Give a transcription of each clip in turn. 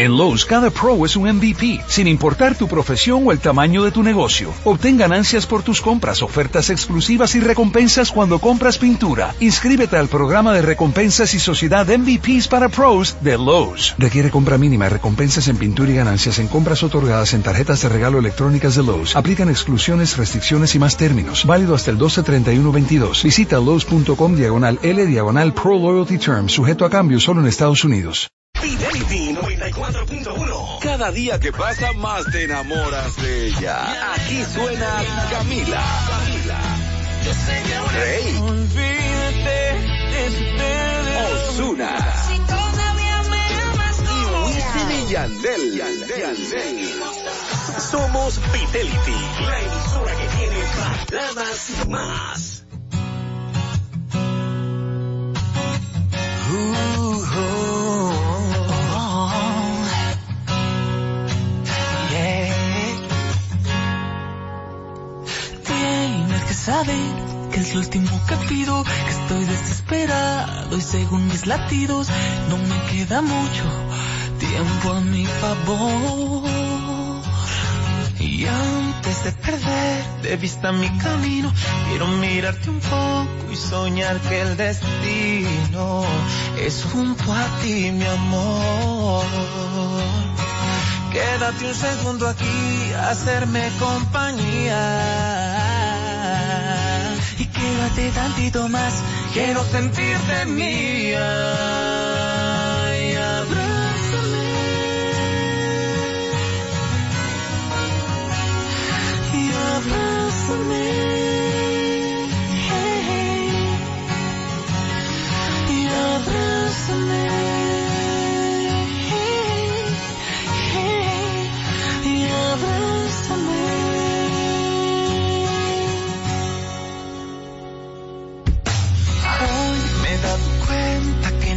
En Lowe's, cada pro es un MVP, sin importar tu profesión o el tamaño de tu negocio. Obtén ganancias por tus compras, ofertas exclusivas y recompensas cuando compras pintura. Inscríbete al programa de recompensas y sociedad MVPs para pros de Lowe's. Requiere compra mínima, recompensas en pintura y ganancias en compras otorgadas en tarjetas de regalo electrónicas de Lowe's. Aplican exclusiones, restricciones y más términos. Válido hasta el 1231-22. Visita Lowe's.com diagonal L diagonal Pro Loyalty Term, sujeto a cambio solo en Estados Unidos. Fidelity 94.1. Cada día que pasa más te enamoras de ella. Aquí suena Camila. Camila. Rey. Osuna. Y Wisin y Yandel. Yandel. Somos Fidelity, la emisora que tiene baladas y más. Tienes que que es lo último que pido, que estoy desesperado y según mis latidos no me queda mucho tiempo a mi favor. Y antes de perder de vista mi camino, quiero mirarte un poco y soñar que el destino es junto a ti, mi amor. Quédate un segundo aquí, hacerme compañía. Quédate tantito más, quiero sentirte mía. Abrázame. Y.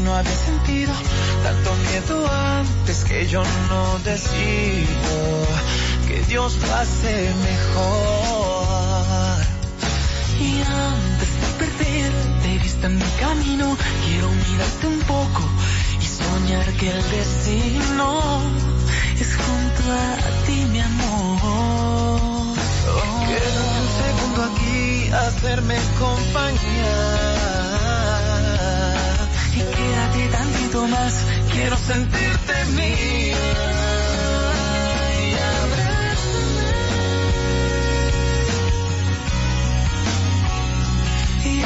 no había sentido tanto miedo antes que yo no decido que Dios lo hace mejor. Y antes de perder de vista mi camino, quiero mirarte un poco y soñar que el destino es junto a ti, mi amor. Quédate un segundo aquí, hacerme compañía. Quédate tantito más, quiero sentirte mía. Y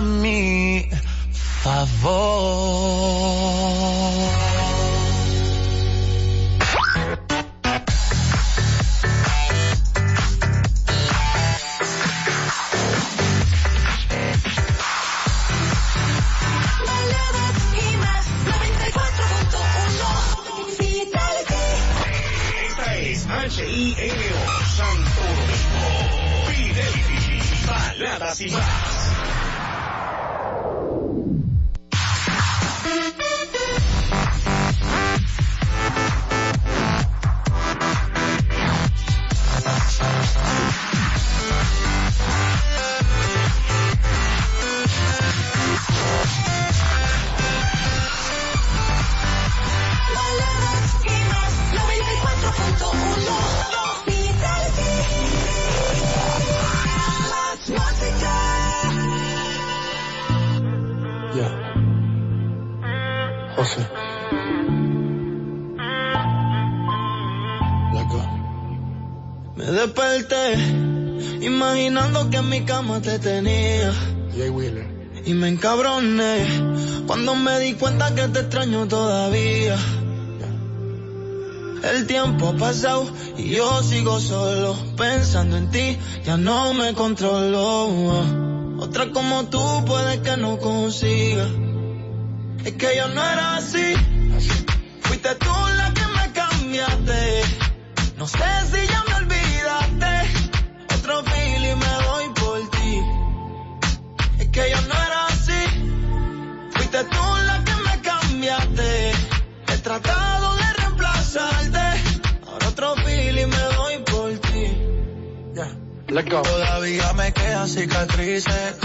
mi favor. Cama te tenía. Jay Wheeler. Y me encabroné cuando me di cuenta que te extraño todavía. El tiempo ha pasado y yo sigo solo pensando en ti, ya no me controlo. Otra como tú puede que no consiga. Es que yo no era así. Fuiste tú la que me cambiaste. No sé si ya Ya. Let go. Todavía me quedan cicatrices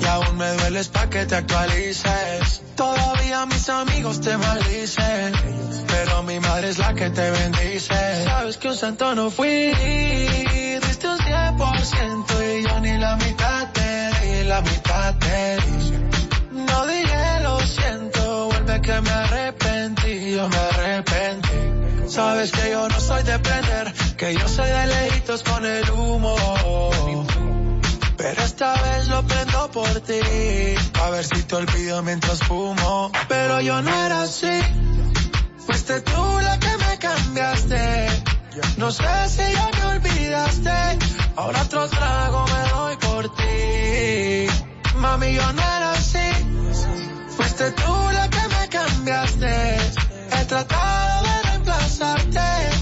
y aún me dueles pa' que te actualices. Todavía mis amigos te maldicen, pero mi madre es la que te bendice. Sabes que un santo no fui, diste un 100% y yo ni la mitad te di, la mitad te di. No dije lo siento, vuelve que me arrepentí, yo me arrepentí. Sabes que yo no soy de prender, que yo soy de lejitos con el humo. Pero esta vez lo prendo por ti, a ver si te olvido mientras fumo. Pero yo no era así, fuiste tú la que me cambiaste. No sé si ya me olvidaste, ahora otro trago me doy por ti. Mami, yo no era así, fuiste tú la que me cambiaste. He tratado de reemplazarte,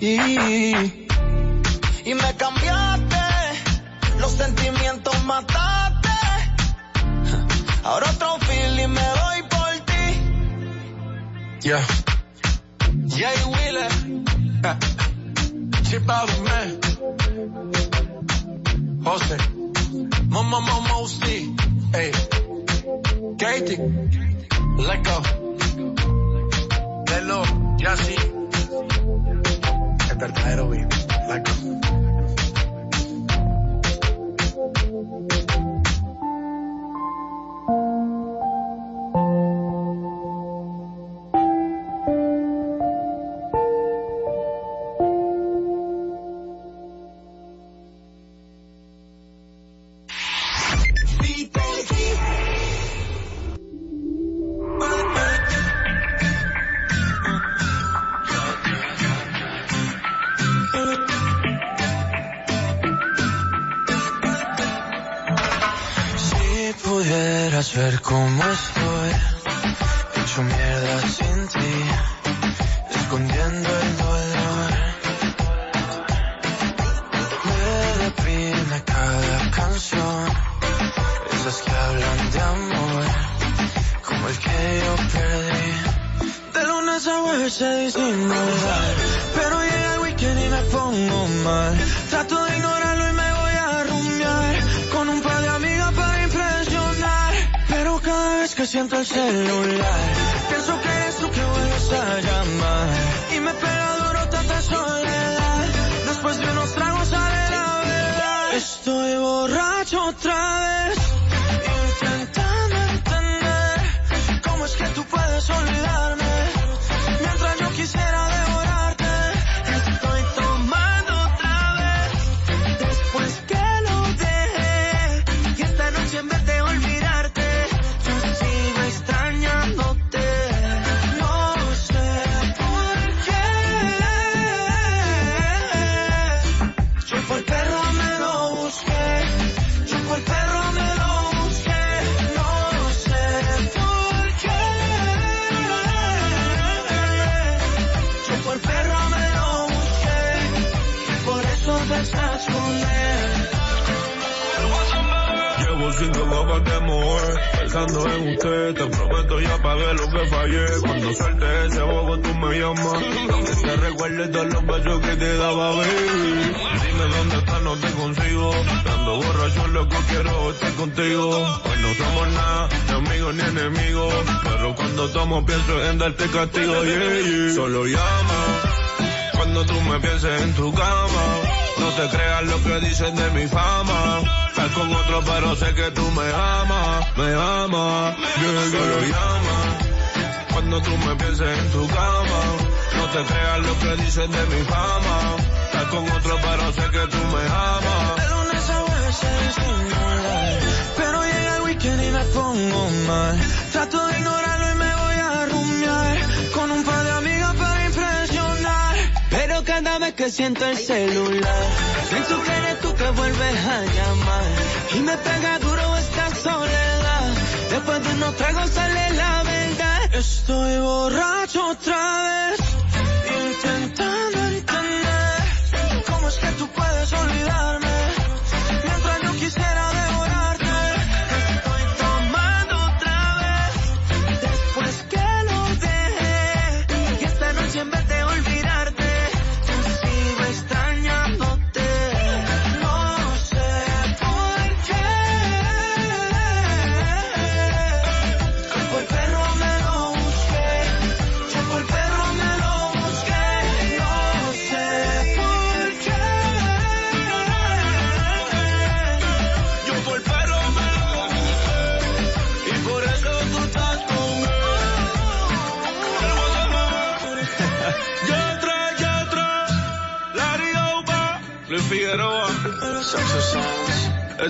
Y, y me cambiaste. Los sentimientos mataste. Ahora otro feeling me doy por ti. Ya. Jay Wheeler. Chip out of man. José. Mama, mama, Mosti. Ey. Katie. Let go. Lelo. Yassi. El verdadero beat. Let de mi fama. Estás con otro, pero sé que tú me amas. A veces pero llega el weekend y me pongo mal. Trato de ignorarlo y me voy a rumiar con un par de amigas para impresionar. Pero cada vez que siento el celular, pienso que eres tú que vuelves a llamar. Y me pega duro esta soledad. Después de unos tragos sale la verdad. Estoy borracho otra vez.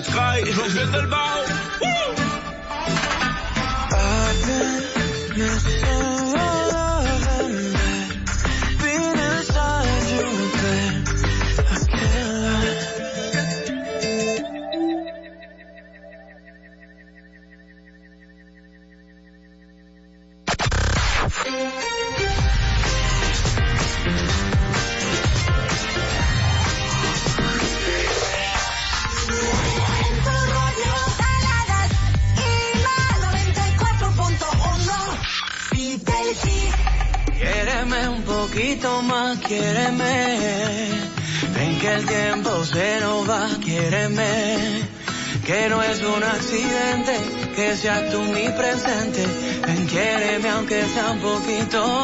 travail, je vais te le que un poquito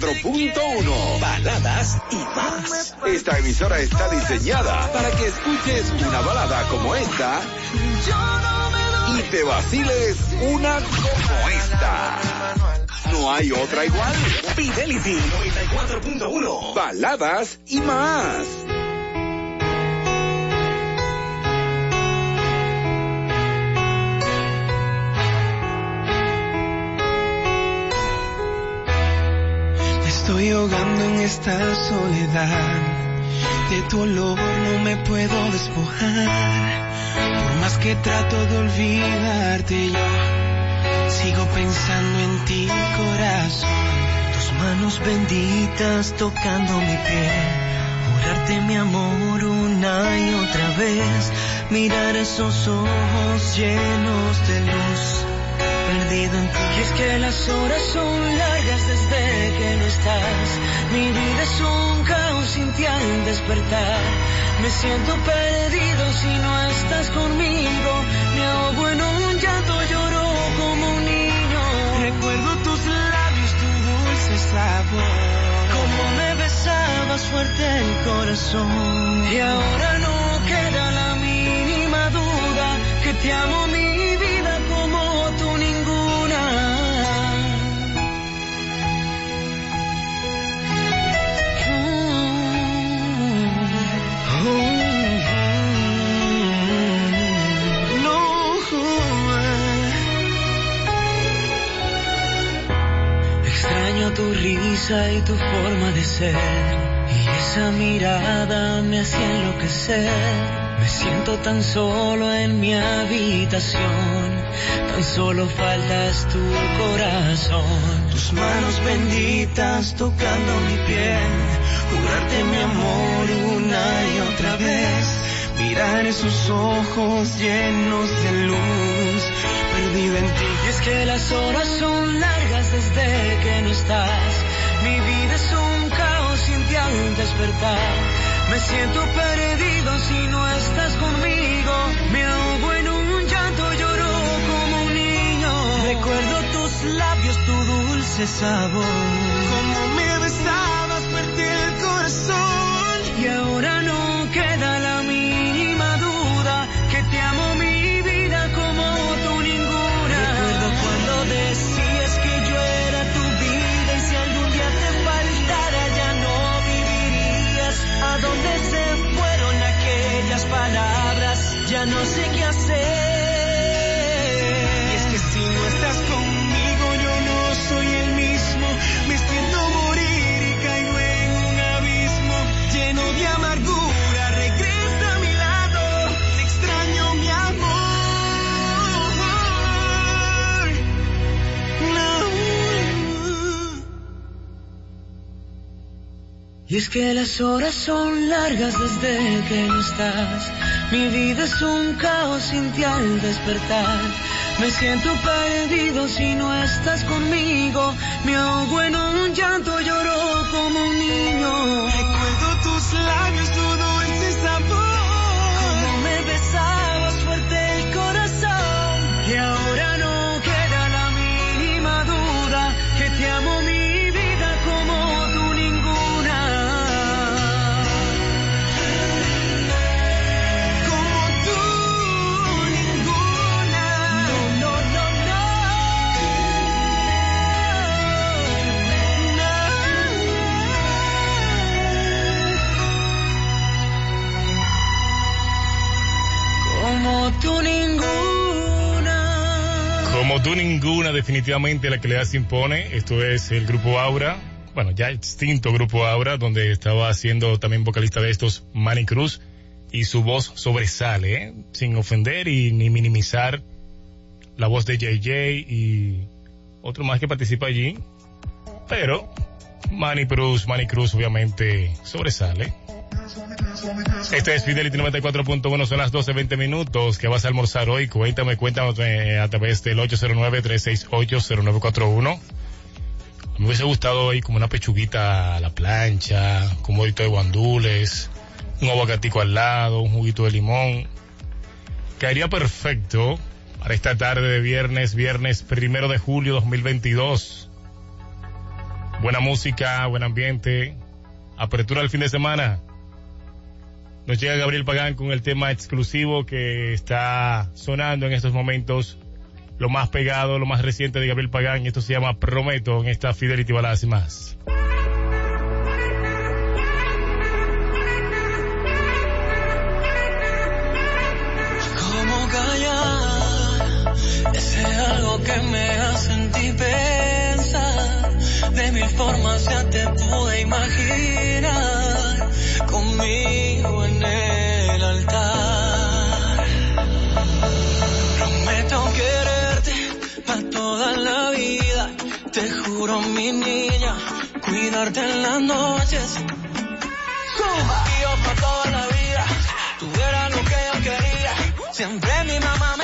94.1. Baladas y más. Esta emisora está diseñada para que escuches una balada como esta y te vaciles una como esta. No hay otra igual. Fidelity 94.1. Baladas y más. Estoy ahogando en esta soledad. De tu olor no me puedo despojar. Por más que trato de olvidarte yo, sigo pensando en ti, corazón. Tus manos benditas tocando mi piel. Jurarte mi amor una y otra vez. Mirar esos ojos llenos de luz perdido en ti. Y es que las horas son desde que no estás. Mi vida es un caos sin ti al despertar. Me siento perdido si no estás conmigo. Me ahogo en un llanto, lloro como un niño. Recuerdo tus labios, tu dulce sabor. Como me besabas fuerte el corazón. Y ahora no queda la mínima duda que te amo mi Extraño tu risa y tu forma de ser. Y esa mirada me hace enloquecer. Me siento tan solo en mi habitación. Tan solo faltas tu corazón. Tus manos benditas tocando mi piel. Jurarte mi amor una y otra vez. Mirar esos ojos llenos de luz. Perdido en ti. Y es que las horas son largas desde que no estás. Mi vida es un caos sin ti al despertar. Me siento perdido si no estás conmigo. Me ahogo en un llanto, lloro como un niño. Recuerdo tus labios, tu dulce sabor. Como me besabas, perdí no sé qué hacer. Y es que si no estás conmigo, yo no soy el mismo. Me siento morir y caigo en un abismo lleno de amargura. Regresa a mi lado, te extraño mi amor. Y es que las horas son largas desde que no estás mi vida es un caos sin ti al despertar. Me siento perdido si no estás conmigo. Me ahogo en un llanto, lloro como un niño. Recuerdo tus labios, Tú ninguna, definitivamente la que le das impone. Esto es el grupo Aura. Bueno, ya extinto grupo Aura, donde estaba siendo también vocalista de estos Manny Cruz. Y su voz sobresale, ¿eh? sin ofender y ni minimizar la voz de JJ y otro más que participa allí. Pero Manny Cruz, Manny Cruz obviamente sobresale. Este es Fidelity 94.1, son las 12.20 minutos. ¿Qué vas a almorzar hoy? Cuéntame, cuéntame eh, a través del 809-368-0941. Me hubiese gustado hoy como una pechuguita a la plancha, un bolito de guandules, un aguacatico al lado, un juguito de limón. Caería perfecto para esta tarde de viernes, viernes primero de julio 2022. Buena música, buen ambiente, apertura del fin de semana. Nos llega Gabriel Pagán con el tema exclusivo que está sonando en estos momentos. Lo más pegado, lo más reciente de Gabriel Pagán. Y esto se llama Prometo en esta Fidelity Baladas y más. De mil formas ya te pude imaginar juro, mi niña, cuidarte en las noches. Yo para toda la vida, eras lo que yo quería. Siempre mi mamá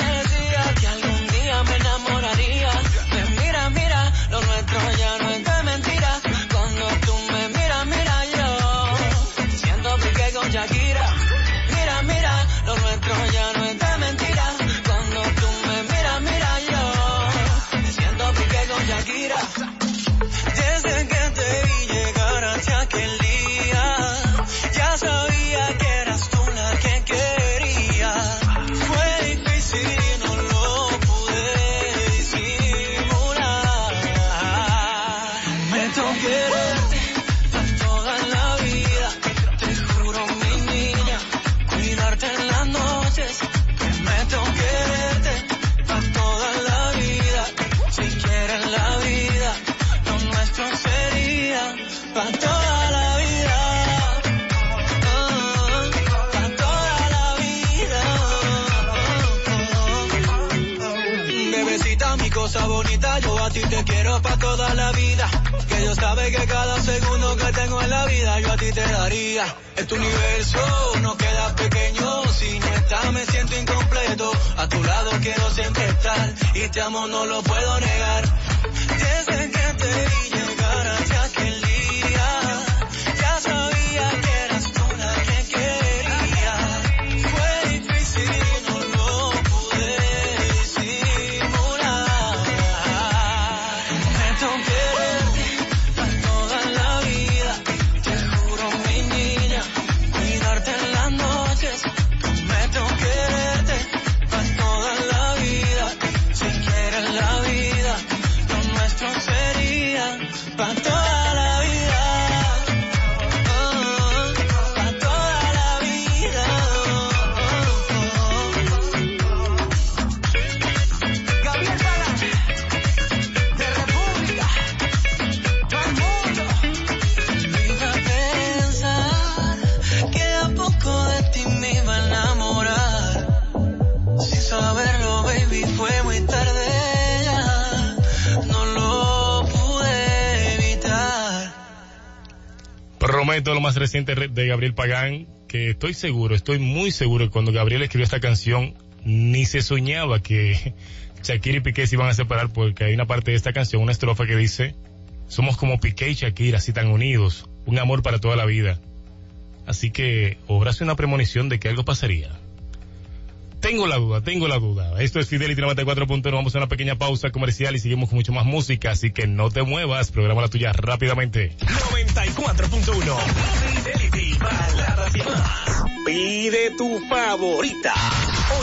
ti te quiero para toda la vida. Que Dios sabe que cada segundo que tengo en la vida yo a ti te daría. Este universo no queda pequeño, si no estás me siento incompleto. A tu lado quiero siempre estar y te amo no lo puedo negar. Desde que te vi llegar hacia aquel día, ya sabía que es lo más reciente de Gabriel Pagán, que estoy seguro, estoy muy seguro que cuando Gabriel escribió esta canción, ni se soñaba que Shakira y Piqué se iban a separar porque hay una parte de esta canción, una estrofa que dice, somos como Piqué y Shakira, así tan unidos, un amor para toda la vida. Así que obrase una premonición de que algo pasaría. Tengo la duda, tengo la duda. Esto es Fidelity 94.1. Vamos a una pequeña pausa comercial y seguimos con mucho más música. Así que no te muevas. Programa la tuya rápidamente. 94.1. Fidelity, baladas y más. Pide tu favorita.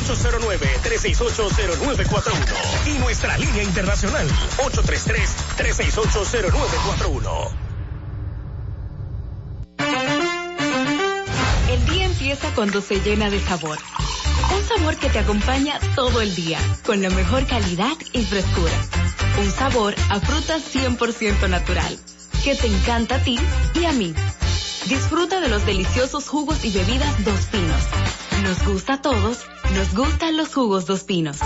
809-368-0941. Y nuestra línea internacional. 833-368-0941. Cuando se llena de sabor. Un sabor que te acompaña todo el día, con la mejor calidad y frescura. Un sabor a fruta 100% natural, que te encanta a ti y a mí. Disfruta de los deliciosos jugos y bebidas Dos Pinos. Nos gusta a todos, nos gustan los jugos Dos Pinos.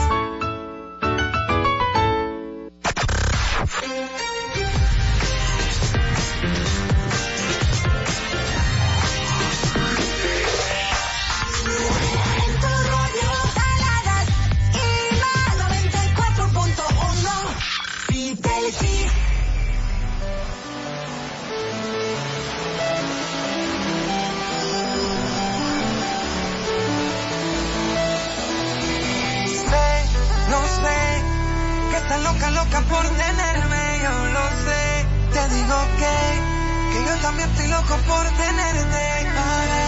Loca, loca por tenerme, yo lo sé. Te digo que, que yo también estoy loco por tenerte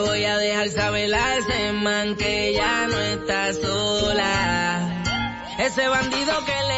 Voy a dejar saber a ese man que ya no está sola. Ese bandido que le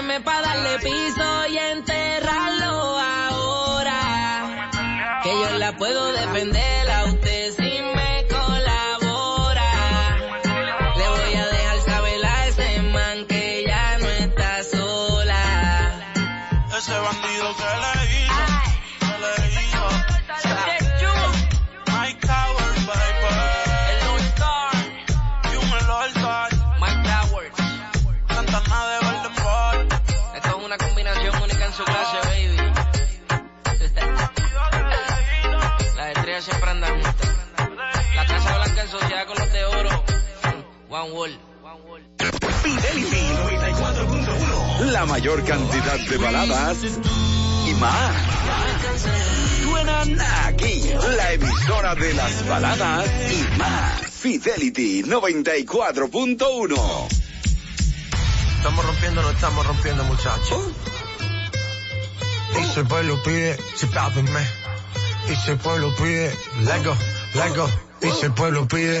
Confiéseme para darle piso y enterrarlo ahora. Que yo la puedo defender One World. Fidelity 94.1. La mayor cantidad de baladas y más. Suenan aquí. La emisora de las baladas y más. Fidelity 94.1. Estamos rompiendo, no estamos rompiendo, muchachos. Y si el pueblo pide, si pápenme. Y si el pueblo pide, lego, lego. Y si el pueblo pide,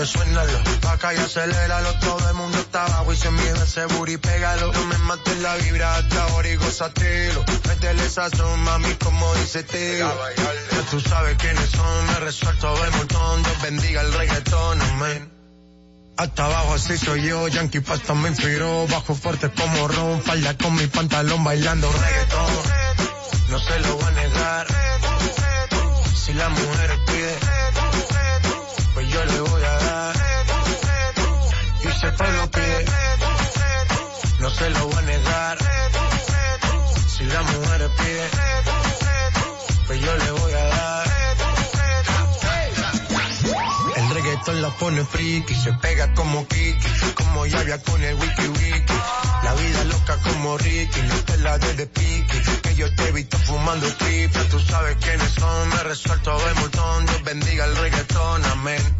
Yo suénalo, acá y aceléralo, todo el mundo está abajo y sin miedo ese booty pégalo. No me mates la vibra hasta ahora y gozatelo. Métele sazón, mami, como dice tío. Ya tú sabes quiénes son, me resuelto el montón, Dios bendiga el reggaetón, amén. Hasta abajo así soy yo, Yankee Pasta me inspiró, bajo fuerte como ron, falda con mi pantalón bailando reggaetón. No se lo voy a negar, si la mujer pide, pues yo le voy pero que no se lo voy a negar. Si la mujer pide, pues yo le voy a dar. El reggaetón la pone friki, se pega como Kiki, como llave con el wiki wiki. La vida loca como Ricky, no te la de piqui, que yo te he visto fumando tripa, tú sabes quiénes son, me resuelto a ver montón, Dios bendiga el reggaetón, amén.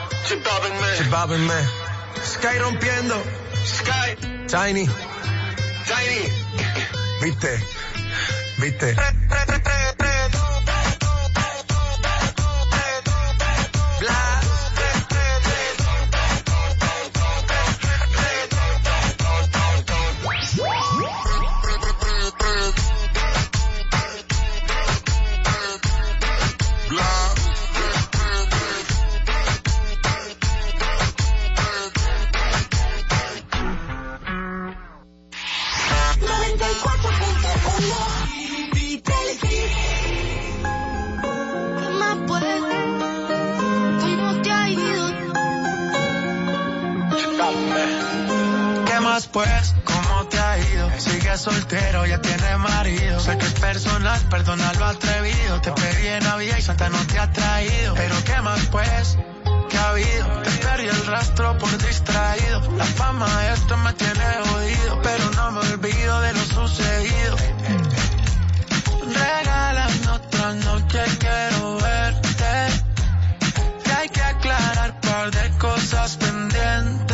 Chip me. Sky rompiendo. Sky. Tiny. Tiny. Viste. Viste. ¿Qué más pues? ¿Cómo te ha ido? Sigue soltero, ya tiene marido. Sé que es personal, perdona lo atrevido. Te pedí en Navidad y Santa no te ha traído. Pero ¿qué más pues? ¿Qué ha habido? Te perdí el rastro por distraído. La fama esto me tiene jodido. Pero no me olvido de lo sucedido. Regálame otra noche, quiero verte. Que hay que aclarar par de cosas pendientes.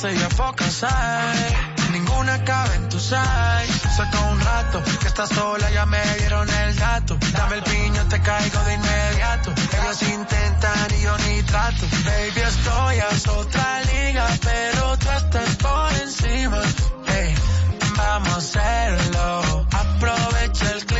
Clase ya pocas. Ninguna cabe en tu size. Saca un rato que estás sola, ya me dieron el dato. Dame el piño, te caigo de inmediato. Ellos intentan y yo ni trato. Baby, estoy a otra liga, pero tú estás por encima. Hey, vamos a hacerlo. Aprovecha el clima.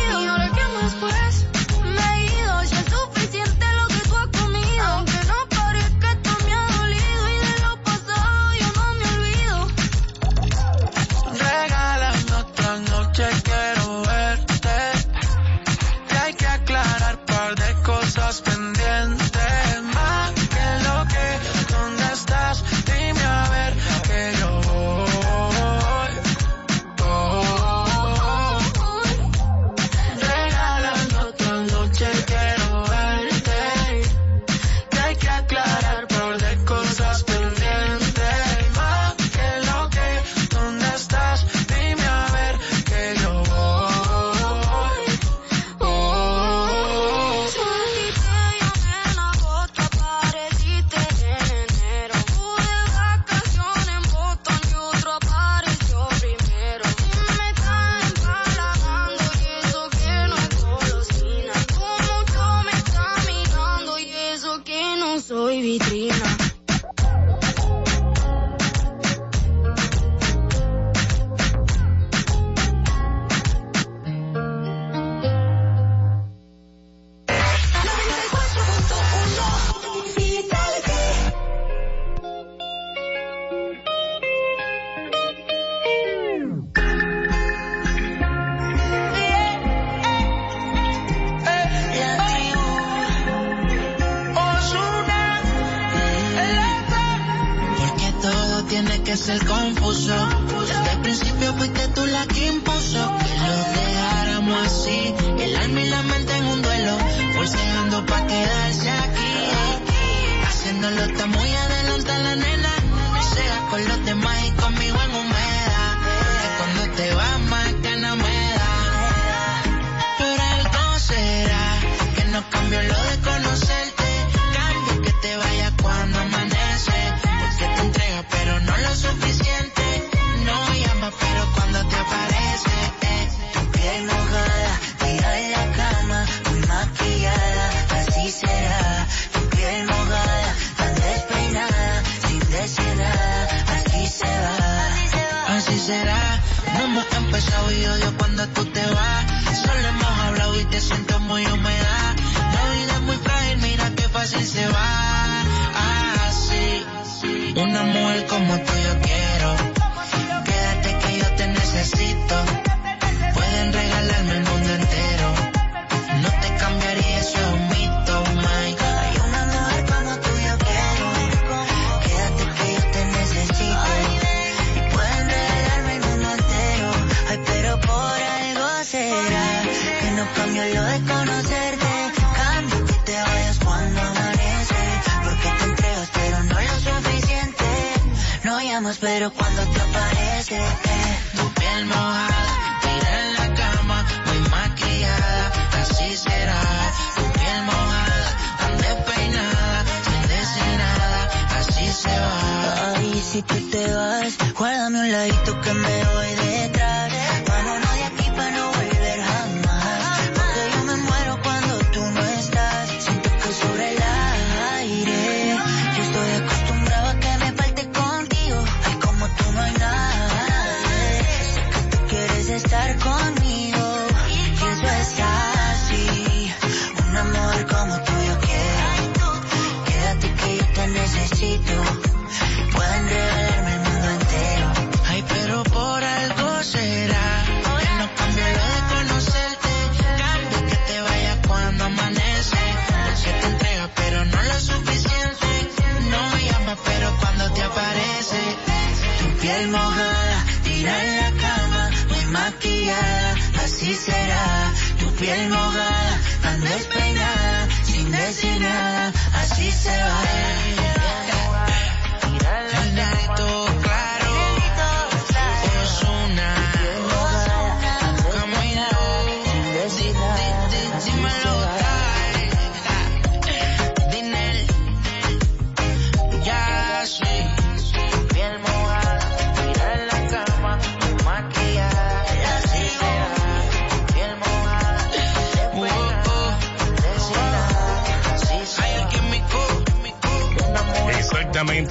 Nada, así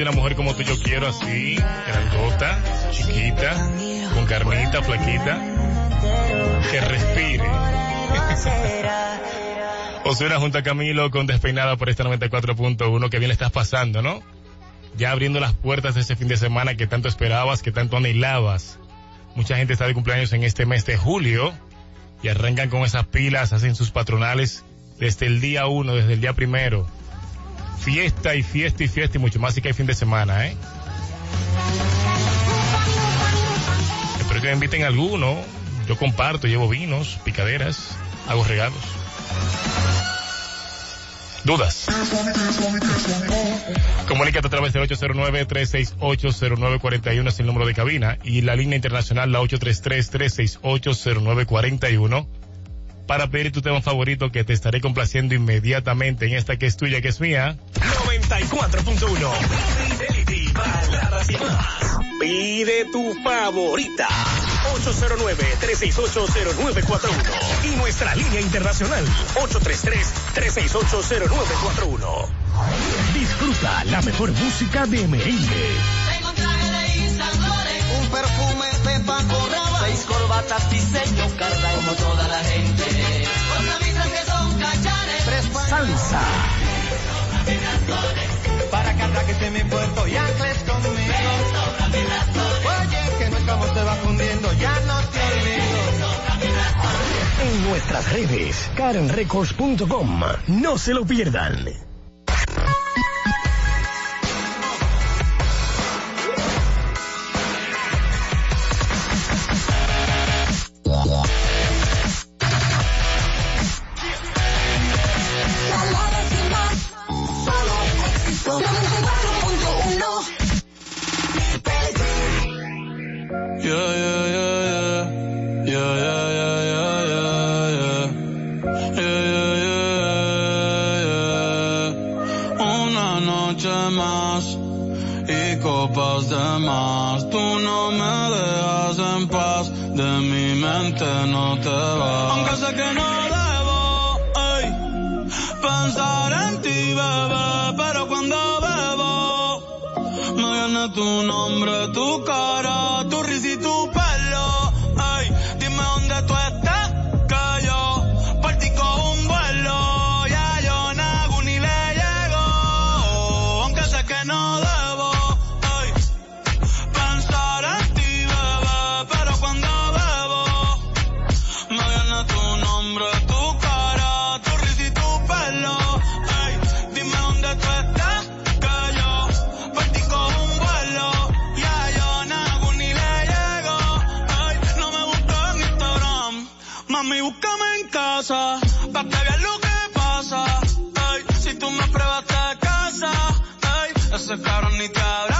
Una mujer como tú yo quiero así, grandota, chiquita, con carnita, flaquita, que respire. Osuna junto a Camilo con Despeinada por esta 94.1, que bien le estás pasando, ¿no? Ya abriendo las puertas de ese fin de semana que tanto esperabas, que tanto anhelabas. Mucha gente está de cumpleaños en este mes de julio y arrancan con esas pilas, hacen sus patronales desde el día uno, desde el día primero fiesta y fiesta y fiesta y mucho más y que hay fin de semana, ¿eh? Espero que me inviten alguno. Yo comparto, llevo vinos, picaderas, hago regalos. ¿Dudas? Comunícate a través del 809-368-0941 es el número de cabina y la línea internacional la 833-368-0941 para pedir tu tema favorito que te estaré complaciendo inmediatamente en esta que es tuya, que es mía. 94.1 Fidelity, baladas y más. Pide tu favorita. 809-368-0941. Y nuestra línea internacional. 833-368-0941. Disfruta la mejor música de merengue. Tengo un traje de un perfume de Paco Rabanne, seis corbatas diseño carda como toda la gente, Salsa. para que esté mi puerto y ancles conmigo. Oye, que nuestro amor te va fundiendo, ya no te olvido. En nuestras redes, karenrecords.com. No se lo pierdan. Yeah, yeah, yeah, yeah. Yeah, yeah, yeah, yeah, yeah. Una noche más y copas de más. Tú no me dejas en paz. De mi mente no te vas. Aunque sé que no debo ey, pensar en ti, bebé, pero cuando bebo me viene tu nombre, tu cara mami búscame en casa, pa' que veas lo que pasa. Ey, si tú me pruebas te casa, ey, ese cabrón ni te abraza.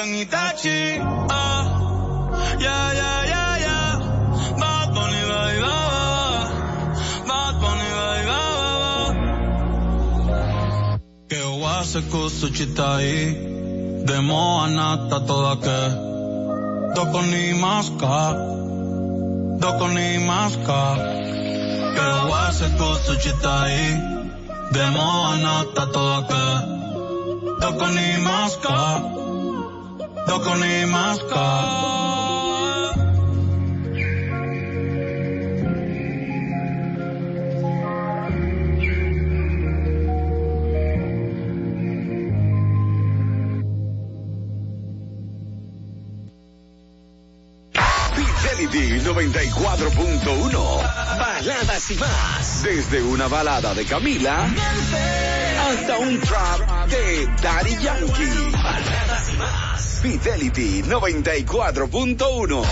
Convierto en Itachi. Ah, yeah, yeah, yeah, yeah. Bad Bunny, baby. Bad Bunny, baby. Que wase kusuchitai Demo anata toda que Doko ni maska Doko ni maska Que wase kusuchitai Demo anata toda que Doko ni maska Doko ni 94.1. Baladas y más. Desde una balada de Camila hasta un trap de Daddy Yankee. Baladas y más. Fidelity 94.1.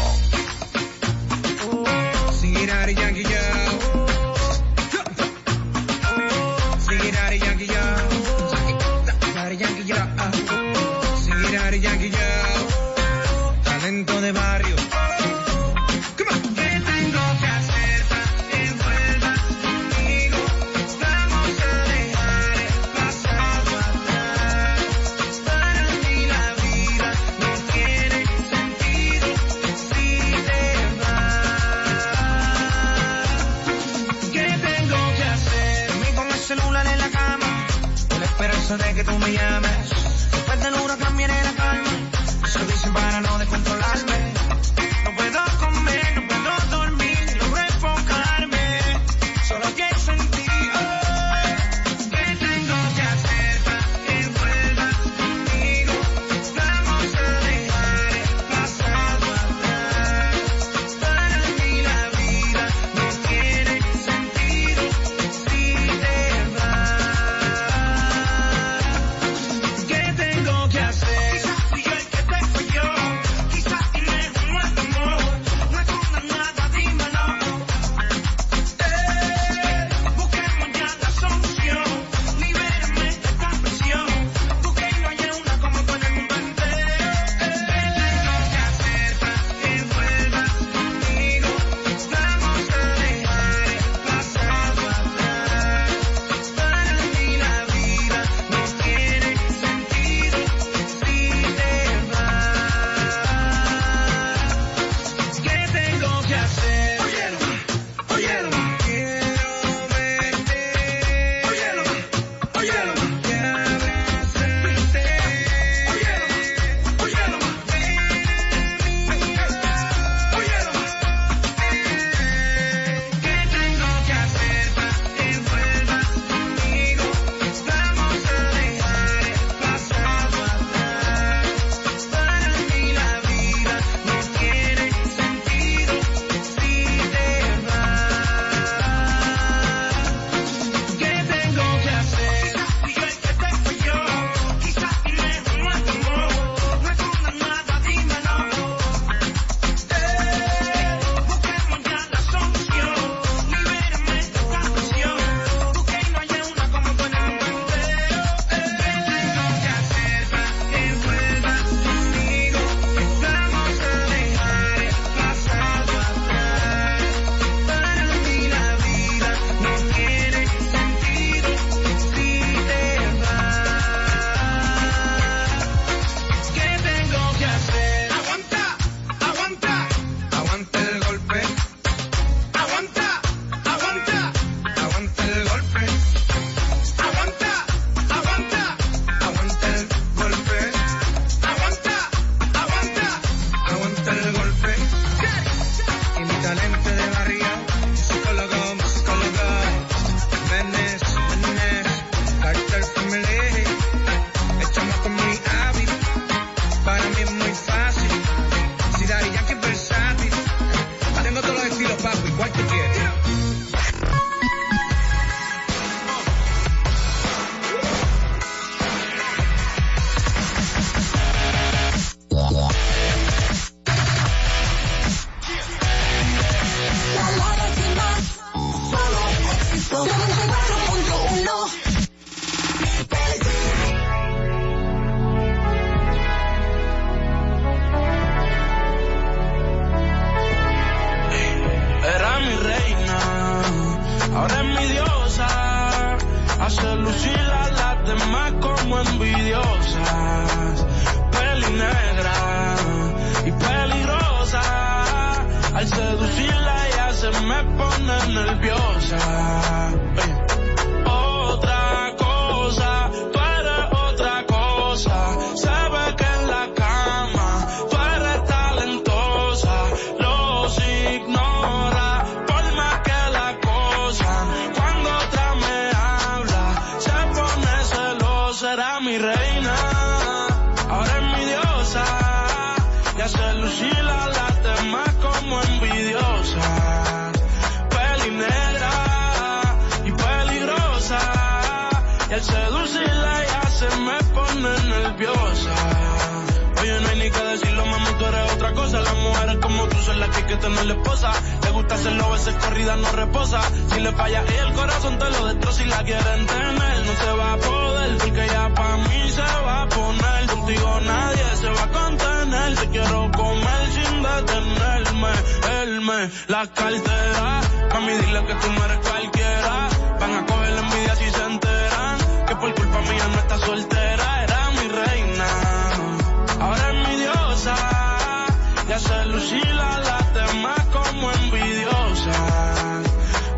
hace lucir a las demás como envidiosa.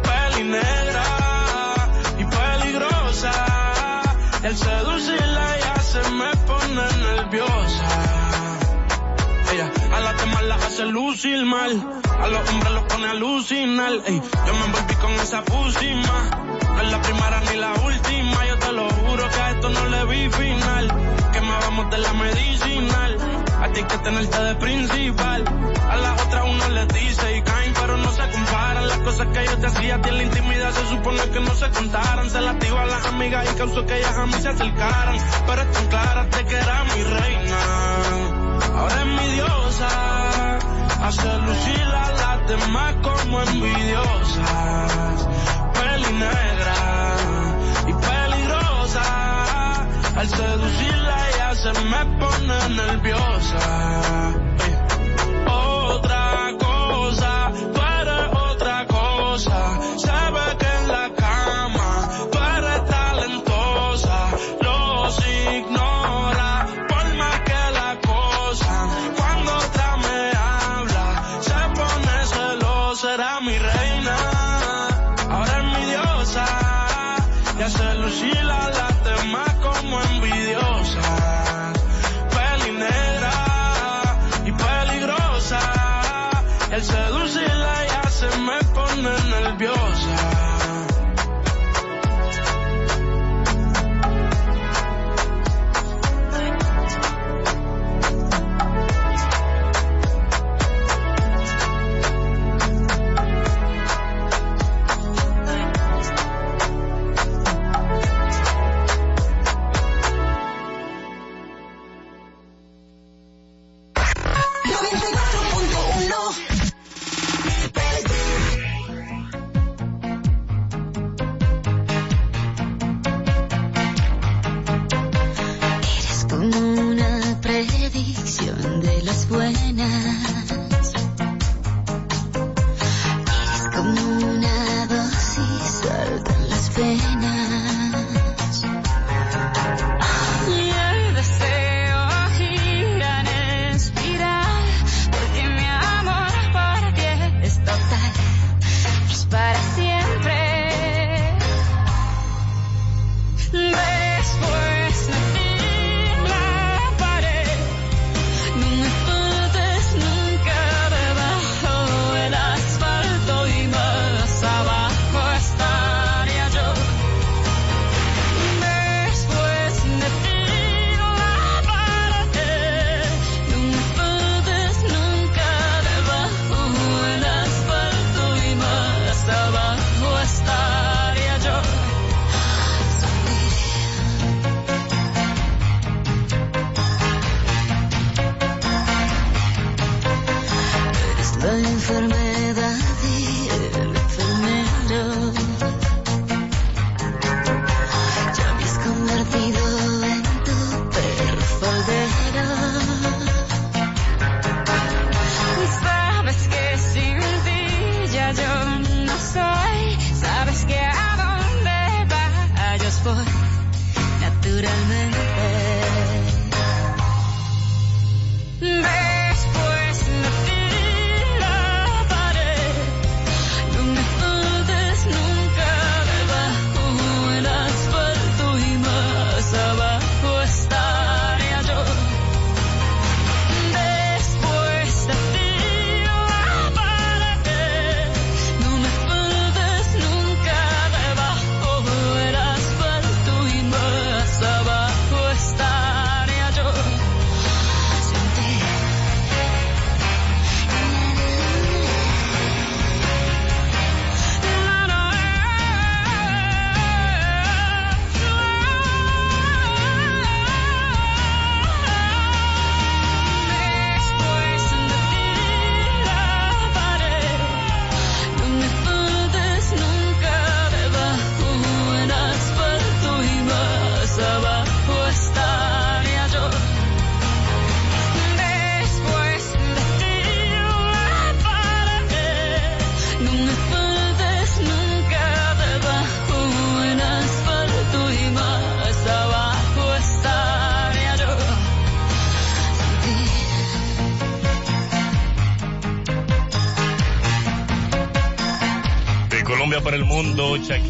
Peli negra y peligrosa. Al seducirla ya se me pone nerviosa. Ella a las demás las hace lucir mal. A los hombres los pone a alucinar. Ey, yo me envolví con esa pusima. No es la primera ni la última. Yo te lo juro que a esto no le vi final. Que me vamos de la medicinal. A ti hay que tenerte de principal. A las otras uno les dice y caen, pero no se comparan. Las cosas que yo te hacía a ti en la intimidad se supone que no se contaran. Se las a las amigas y causó que ellas a mí se acercaran. Pero están claras de que era mi reina. Ahora es mi diosa. Hace lucir a las demás como envidiosas. Peli negra y peligrosa. Al seducirla se me pone nerviosa. buena.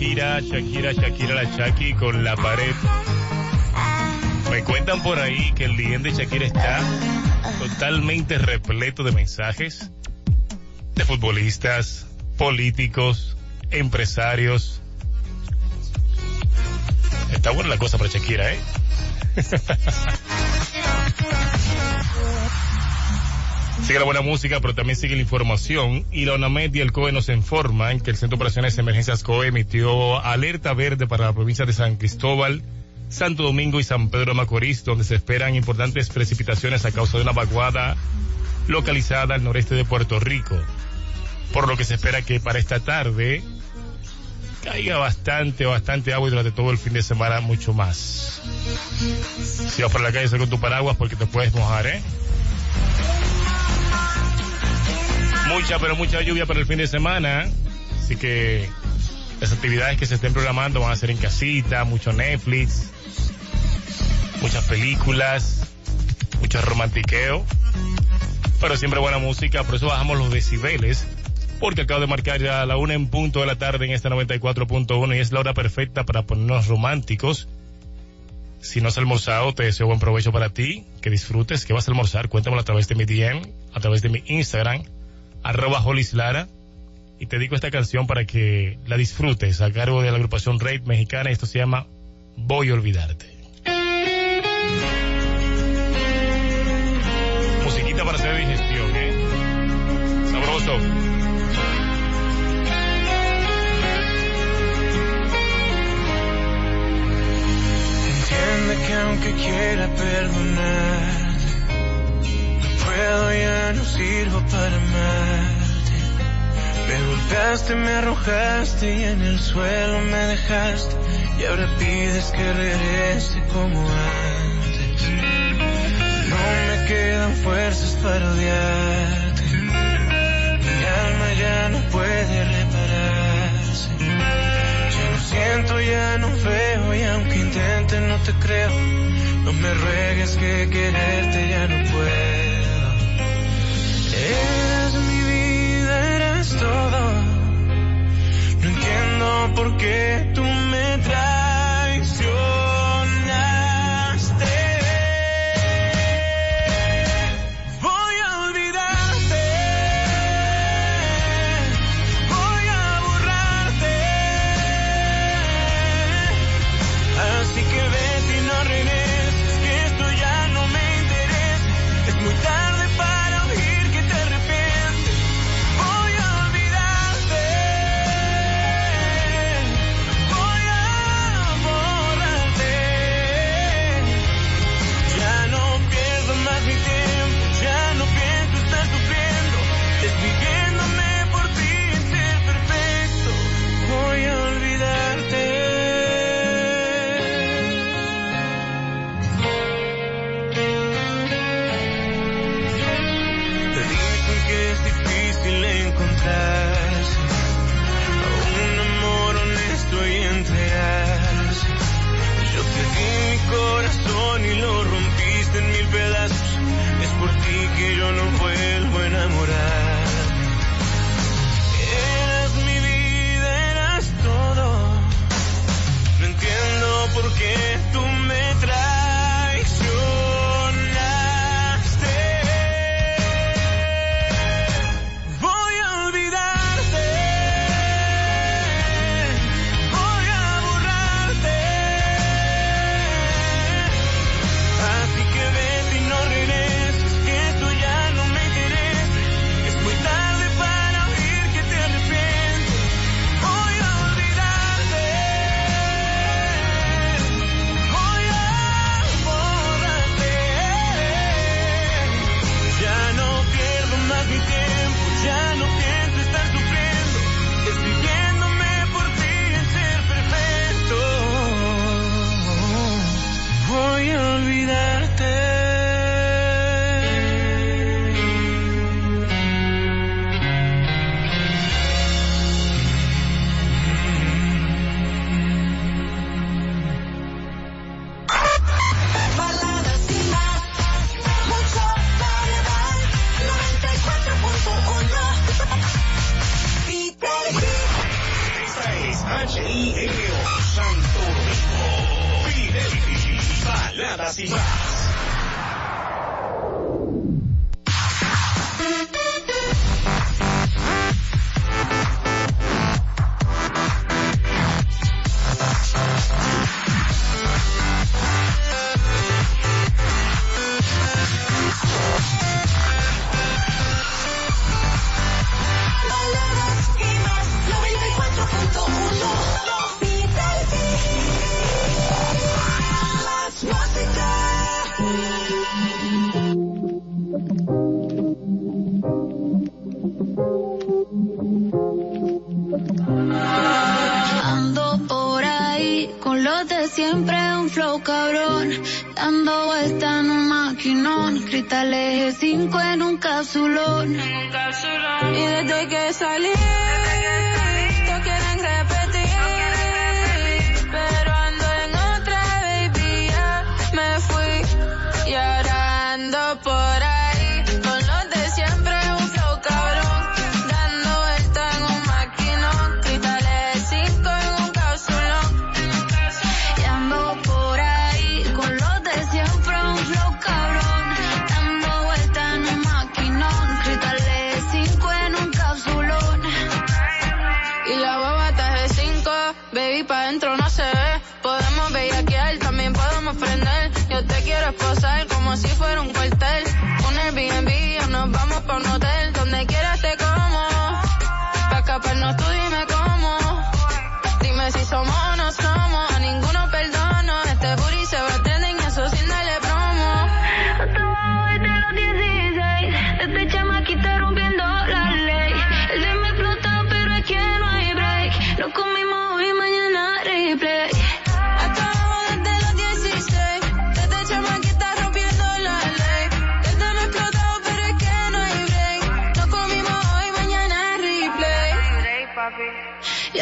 Shakira, Shakira, Shakira la Shaki con la pared. Me cuentan por ahí que el día de Shakira está totalmente repleto de mensajes de futbolistas, políticos, empresarios. Está buena la cosa para Shakira, ¿eh? Sigue la buena música, pero también sigue la información. Y la ONAMED y el COE nos informan que el Centro de Operaciones de Emergencias COE emitió alerta verde para la provincia de San Cristóbal, Santo Domingo y San Pedro de Macorís, donde se esperan importantes precipitaciones a causa de una vaguada localizada al noreste de Puerto Rico. Por lo que se espera que para esta tarde caiga bastante, bastante agua y durante todo el fin de semana mucho más. Si vas por la calle, sal con tu paraguas porque te puedes mojar, ¿eh? Mucha, pero mucha lluvia para el fin de semana. Así que las actividades que se estén programando van a ser en casita, mucho Netflix, muchas películas, mucho romantiqueo. Pero siempre buena música, por eso bajamos los decibeles. Porque acabo de marcar ya la una en punto de la tarde en esta 94.1 y es la hora perfecta para ponernos románticos. Si no has almorzado, te deseo buen provecho para ti, que disfrutes, que vas a almorzar. Cuéntamelo a través de mi DM, a través de mi Instagram, arroba Hollis Lara. Y te dedico esta canción para que la disfrutes a cargo de la agrupación Raid Mexicana. Esto se llama Voy a olvidarte. Musiquita para hacer digestión, ¿eh? Sabroso. Entiende que aunque quiera perdonar, ya no sirvo para amarte. Me golpeaste, me arrojaste y en el suelo me dejaste. Y ahora pides que regrese como antes. No me quedan fuerzas para odiarte. Mi alma ya no puede repararse. Ya no siento, ya no veo y aunque intente no te creo. No me ruegues que quererte ya no puedo. Eres mi vida, eres todo. No entiendo por qué tú me traicionaste.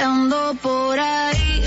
ando por ahí.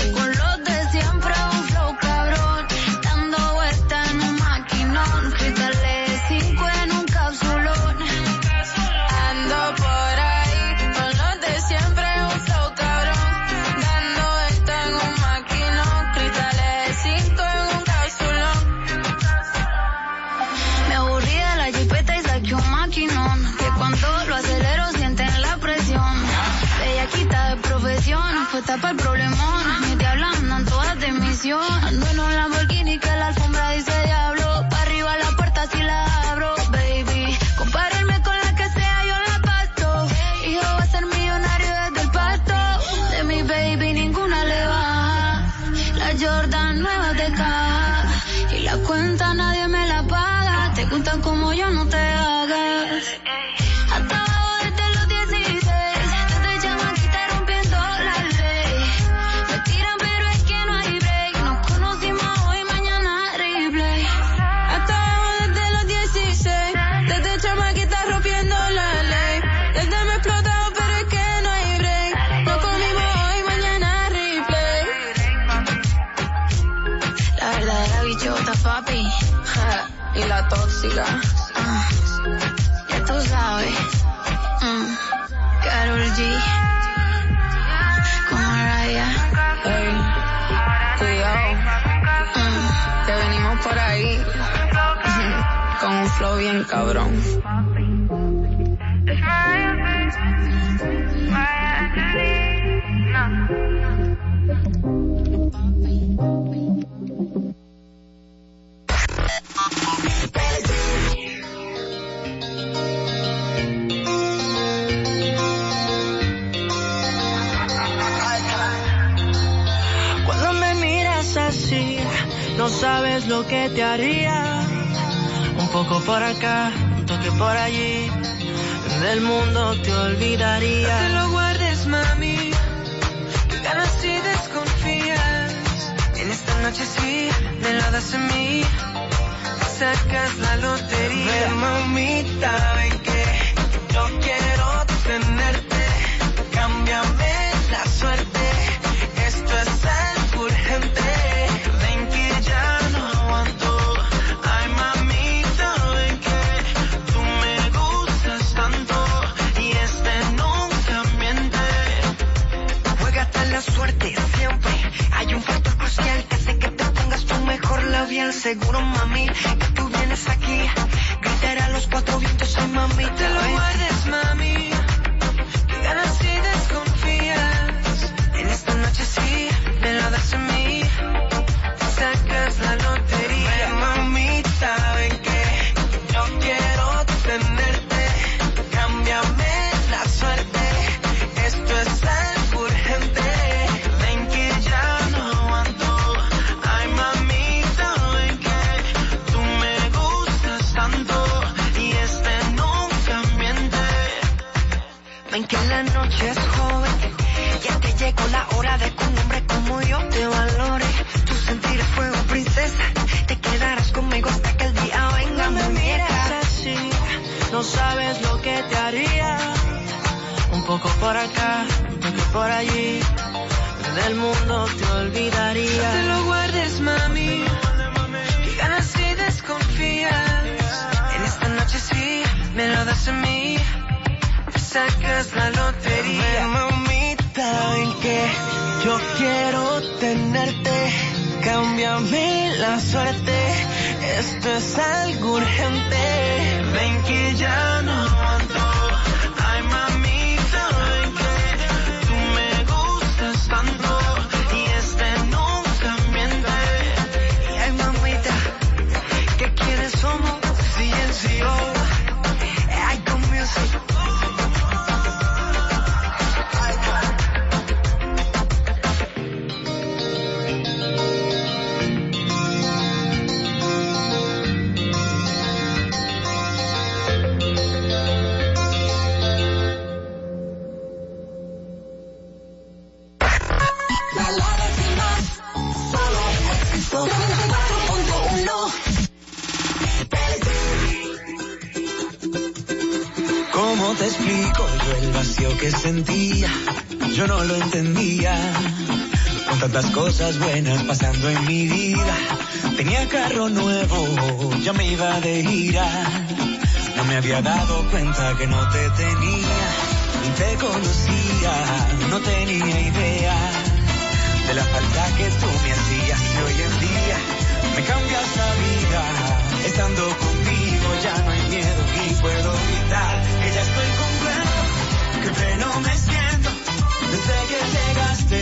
cabrón. Cuando me miras así, no sabes lo que te haría por acá, un toque por allí. Del mundo te olvidaría. No te lo guardes, mami. Que ganas y desconfías. En esta noche sí, me lo das a mí. Sacas la lotería. Ven, mamita, ven que yo quiero tenerte. Cámbiame la suerte. seguro, mami, que tú vienes aquí. Gritar a los cuatro vientos, ay, mami, te lo guardes Del mundo te olvidaría. No te lo guardes, mami. Que ganas si desconfías. En esta noche sí, me lo das a mí. Te sacas la lotería. mamita, en que yo quiero tenerte. Cámbiame la suerte. Esto es algo urgente. Ven que ya no que sentía? Yo no lo entendía. Con tantas cosas buenas pasando en mi vida. Tenía carro nuevo, ya me iba de gira. No me había dado cuenta que no te tenía. Ni te conocía, no tenía idea de la falta que tú me hacías. Y hoy en día me cambias la vida. Estando contigo ya no hay miedo y puedo gritar que ya estoy completo, que pleno me siento desde que llegaste.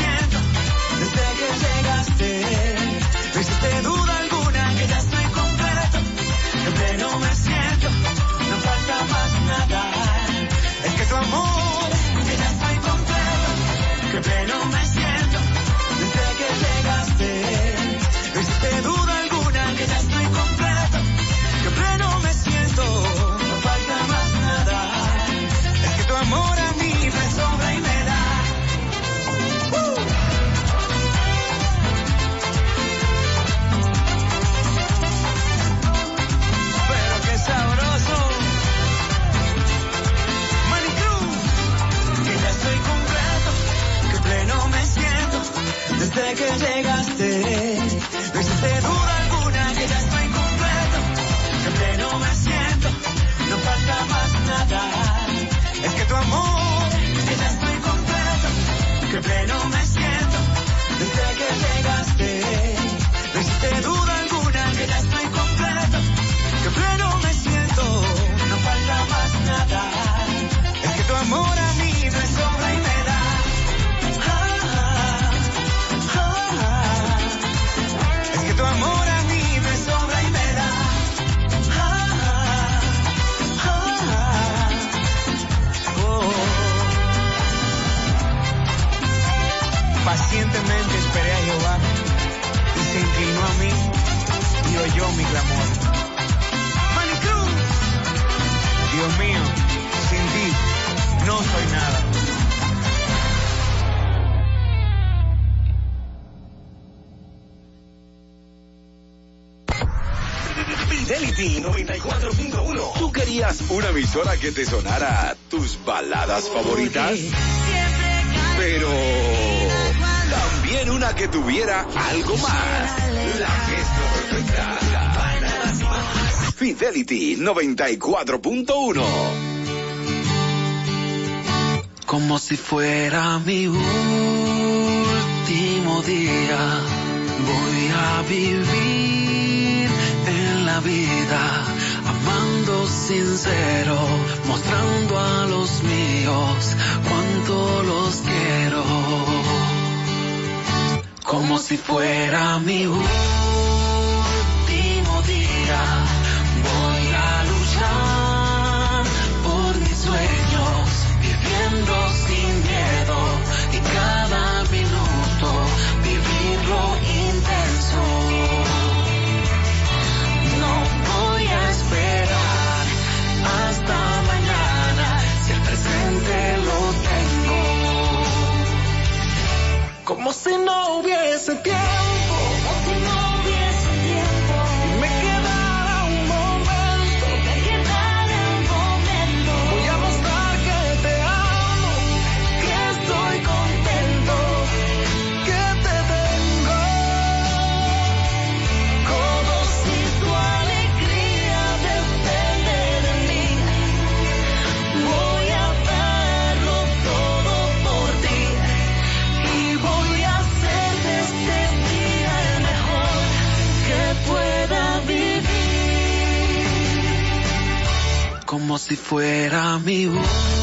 llegaste. No hiciste duda alguna que ya estoy completo, que pleno me siento, no falta más nada. Es que tu amor, que ya estoy completo, que pleno me siento llegaste. emisora que te sonara tus baladas favoritas. Pero también una que tuviera algo más. La. Fidelity 94.1. Como si fuera mi último día, voy a vivir en la vida sincero, mostrando a los míos cuánto los quiero. Como si fuera mi voz. si no hubiese tiempo. si fuera mi voz.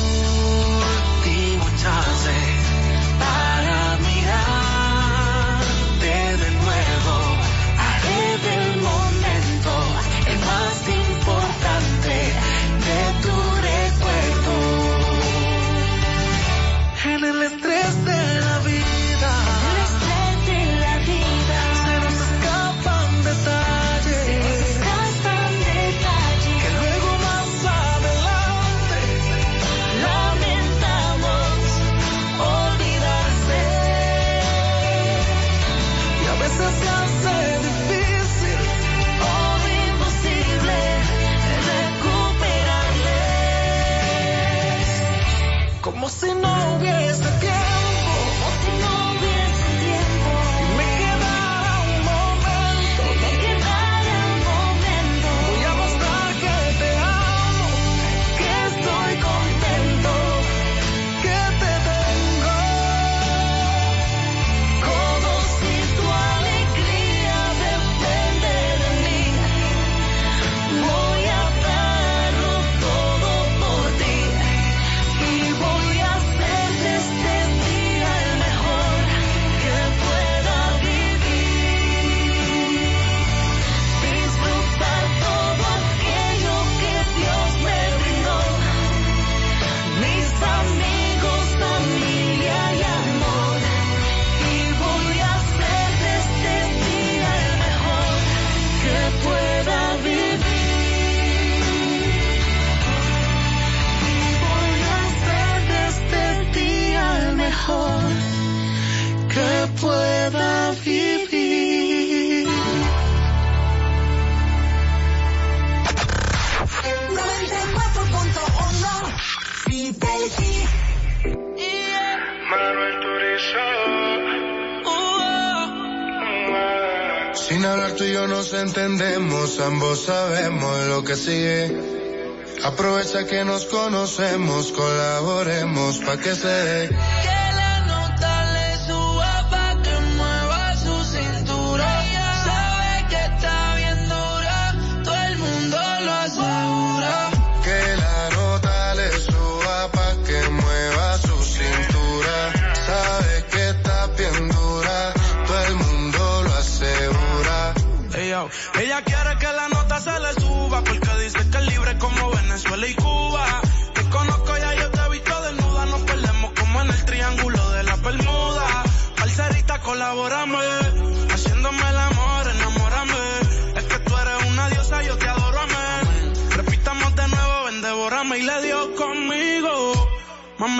entendemos, ambos sabemos lo que sigue. Aprovecha que nos conocemos, colaboremos pa' que se.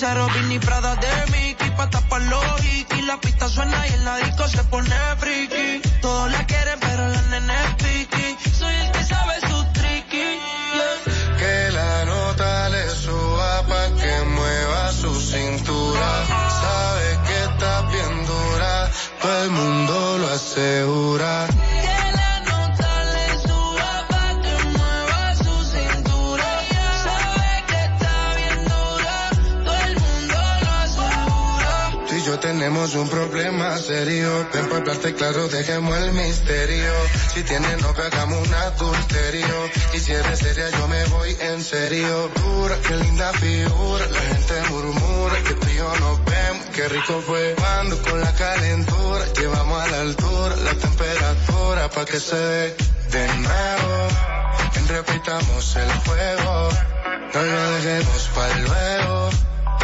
Muy sincero. Vinny Prada de Mickey pa' tapar los y La pista suena y el disco se pone friki. Todos la quieren pero la nene es piqui. Soy el que sabe su yeah. Que la nota le suba pa' que mueva su cintura. Sabe que está bien dura, todo el mundo lo asegura. Tenemos un problema serio. Ven pa' hablarte claro, dejemos el misterio. Si tienes novio, hagamos un adulterio. Y si eres seria, yo me voy en serio. Dura, qué linda figura. La gente murmura que tú y yo nos vemos. Qué rico fue cuando con la calentura. Llevamos a la altura la temperatura pa' que se dé de nuevo. Repitamos el juego. No lo dejemos para luego.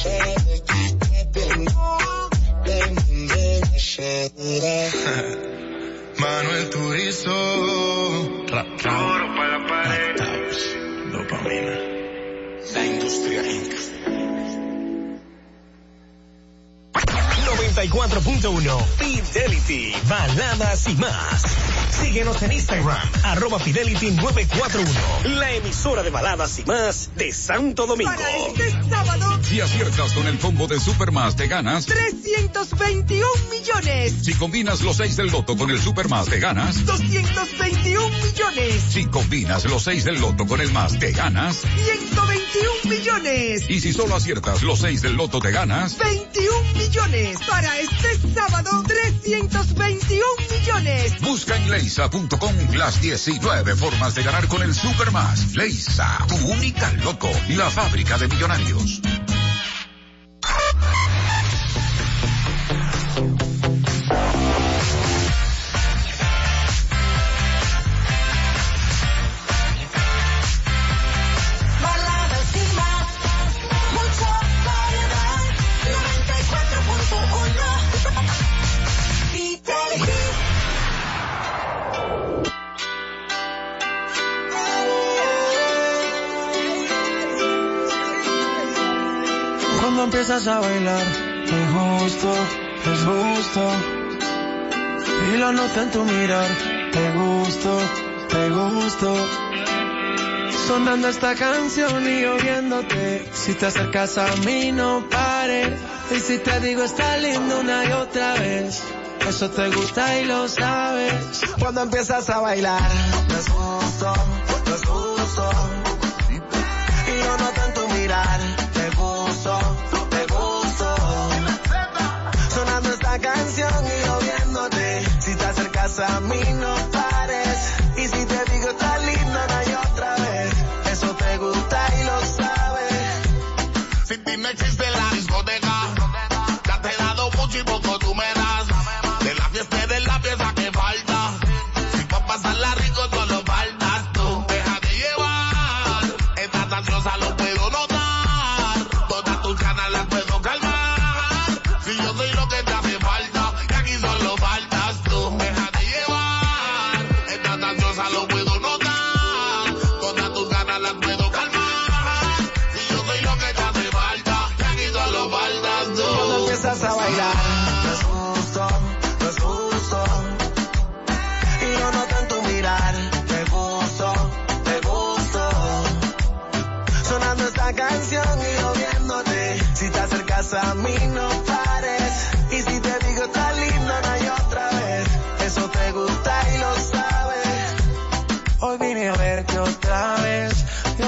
Manuel Turizo. Duro para la pared. Dopamina. La industria Inc. 94.1 Fidelity, baladas y más. Síguenos en Instagram, arroba Fidelity 941, la emisora de baladas y más de Santo Domingo. Para este sábado, Si aciertas con el combo de Supermas te ganas. 321 millones. Si combinas los 6 del loto con el Supermas te ganas. 221 millones. Si combinas los 6 del loto con el más te ganas. 121 millones. Y si solo aciertas los 6 del loto te ganas. 21 millones. Para este sábado, 321 millones. Busca en leisa.com las 19 formas de ganar con el Supermas. Leisa, tu única loco, la fábrica de millonarios. Empiezas a bailar, es justo, es justo. Y lo noto en tu mirar, te gusto, te gusto. Sonando esta canción y yo viéndote. Si te acercas a mí, no pares. Y si te digo está lindo una y otra vez. Eso te gusta y lo sabes. Cuando empiezas a bailar, es justo, a mí, no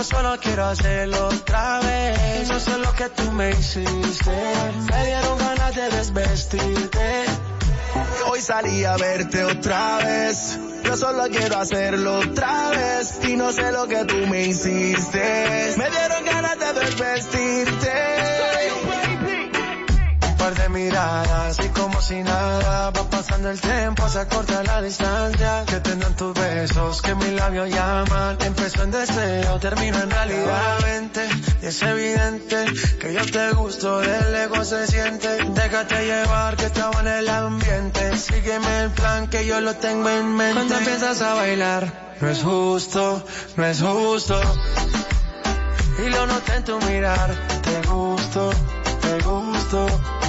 Yo solo quiero hacerlo otra vez. Eso es lo que tú me hiciste. Me dieron ganas de desvestirte. Hoy salí a verte otra vez. Yo solo quiero hacerlo otra vez. Y no sé lo que tú me hiciste. Me dieron ganas de desvestirte mirada, así como si nada. Va pasando el tiempo, se acorta la distancia. Que tengan tus besos, que mis labios llaman. Empezó en deseo, termino en realidad. Vente, es evidente que yo te gusto, el ego se siente. Déjate llevar, que estaba en el ambiente. Sígueme el plan que yo lo tengo en mente. Cuando empiezas a bailar, no es justo, no es justo. Y lo noté en tu mirar, te gusto, te gusto.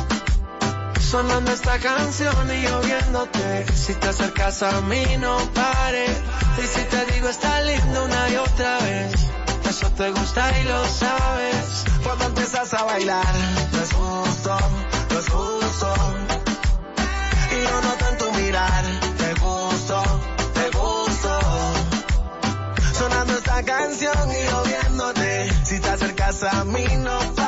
Sonando esta canción y yo viéndote. Si te acercas a mí, no pare. Y si te digo, está lindo una y otra vez. Eso te gusta y lo sabes. Cuando empiezas a bailar, no es justo, no es justo. Y yo noto en tu mirar, te gusto, te gusto. Sonando esta canción y yo viéndote. Si te acercas a mí, no.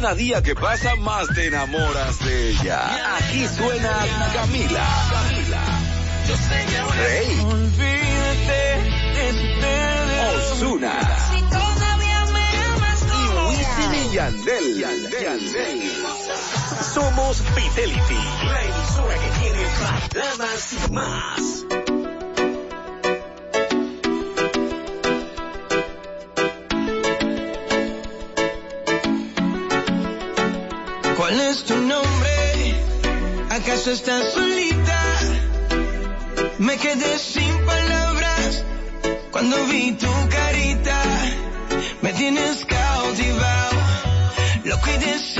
Cada día que pasa más te enamoras de ella. Aquí suena Camila. Camila. Rey. Este Osuna. Y Wisin y Yandel. Yandel. Yandel. Somos Fidelity. La emisora que tiene para damas y más. quieres estar solita. Me quedé sin palabras cuando vi tu carita. Me tienes cautivado. Lo que deseo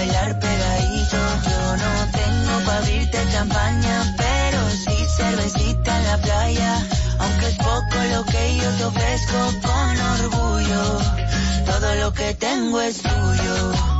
bailar pegadito. Yo no tengo para abrirte champaña, pero sí cervecita en la playa. Aunque es poco lo que yo te ofrezco con orgullo, todo lo que tengo es tuyo.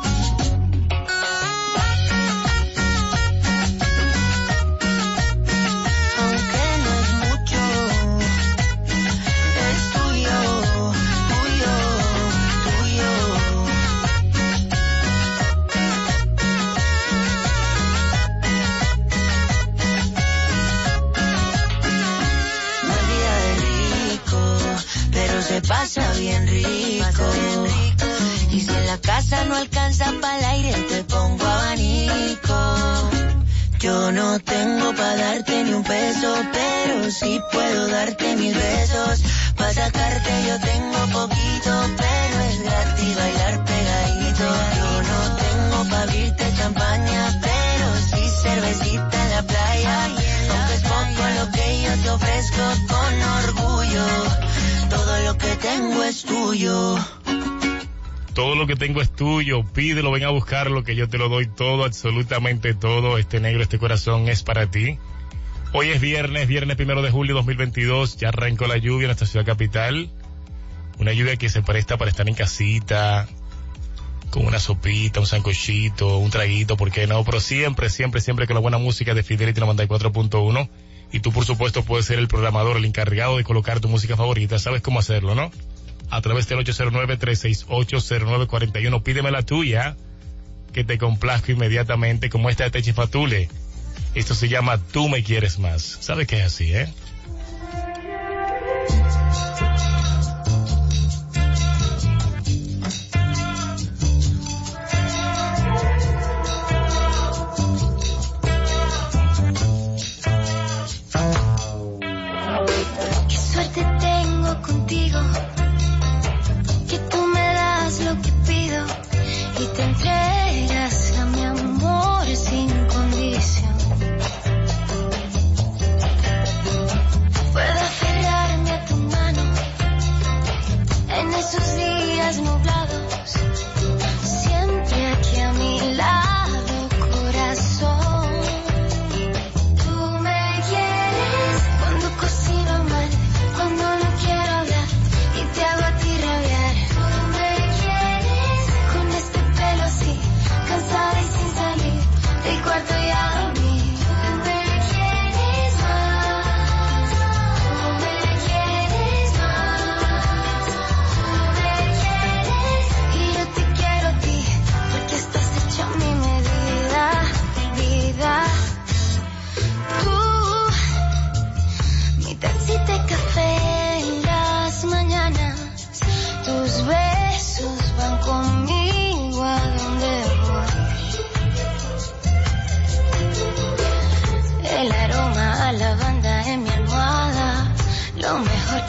Pasa bien rico. Y si en la casa no alcanza para el aire, te pongo abanico. Yo no tengo para darte ni un peso, pero sí puedo darte mis besos. Para sacarte yo tengo poquito, pero es gratis bailar Todo lo que tengo es tuyo, pídelo, ven a buscarlo, que yo te lo doy todo, absolutamente todo. Este negro, este corazón es para ti. Hoy es viernes, viernes primero de julio 2022, ya arrancó la lluvia en nuestra ciudad capital. Una lluvia que se presta para estar en casita, con una sopita, un sancochito, un traguito, ¿por qué no? Pero siempre, siempre, siempre con la buena música de Fidelity 94.1. Y tú, por supuesto, puedes ser el programador, el encargado de colocar tu música favorita. Sabes cómo hacerlo, ¿no? A través del 809-368-0941. Pídeme la tuya, que te complazco inmediatamente, como esta de Techi Fatule. Esto se llama Tú me quieres más. ¿Sabes que es así, eh?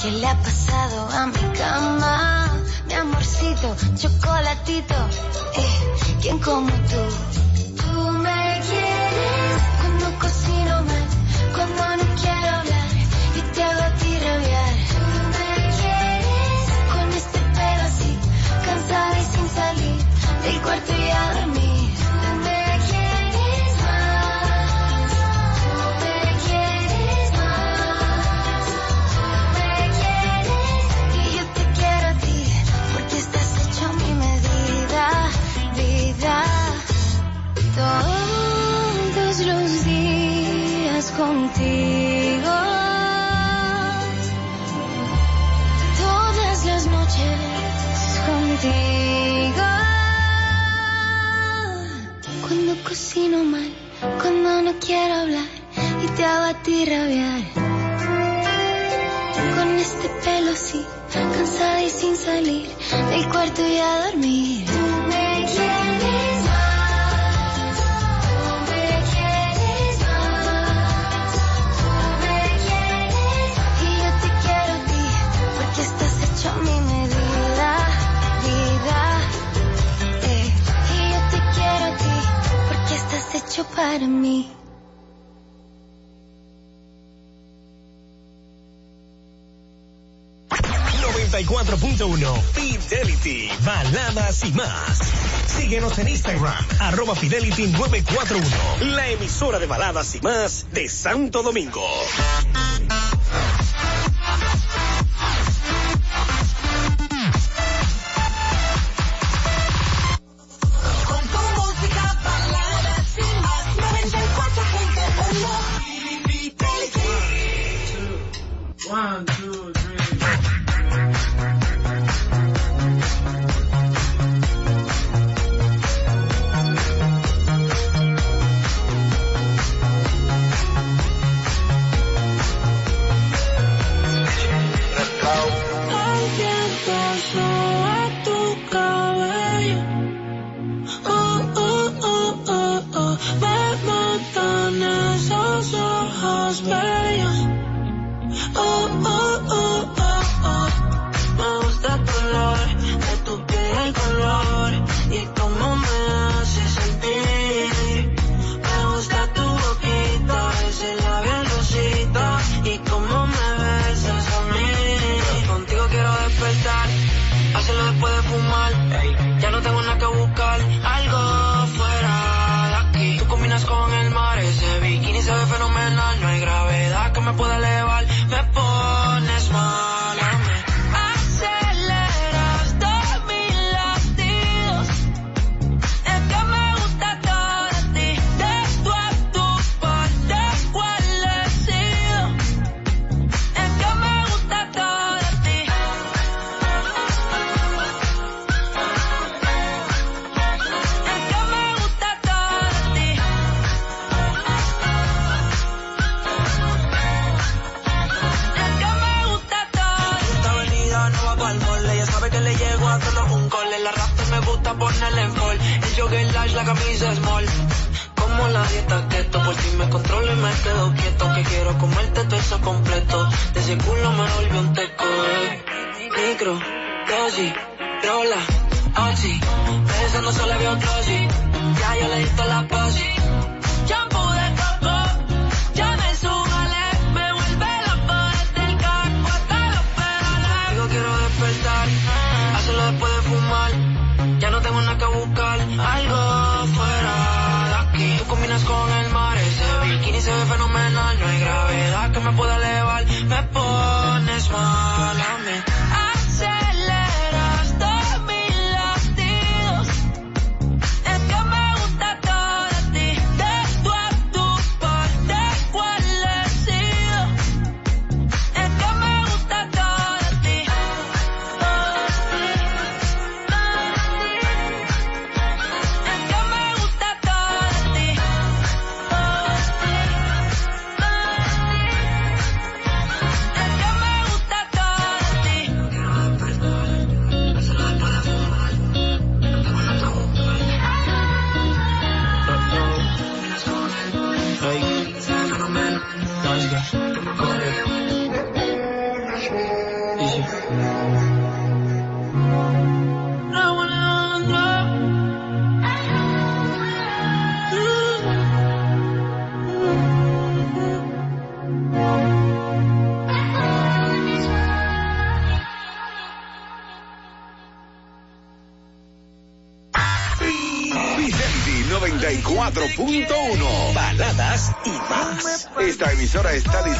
¿Qué le ha pasado a mi cama? Mi amorcito, chocolatito, eh, ¿quién como tú? mal cuando no quiero hablar y te hago a ti rabiar. Con este pelo así, cansada y sin salir del cuarto y a dormir. hecho para mí. Fidelity, baladas y más. Síguenos en Instagram, arroba Fidelity 941, la emisora de baladas y más de Santo Domingo.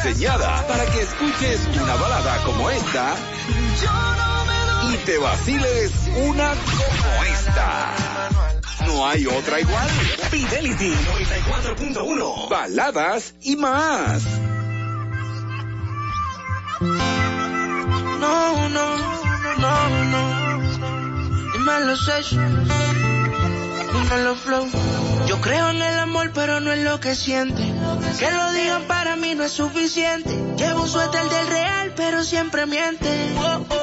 Para que escuches una balada como esta y te vaciles una como esta. No hay otra igual. Fidelity 94.1. Baladas y más. No, no, no, no. Yo creo en el amor, pero no en lo que siente. Que lo digan para mí no es suficiente. Llevo un suéter del real, pero siempre miente. Oh, oh.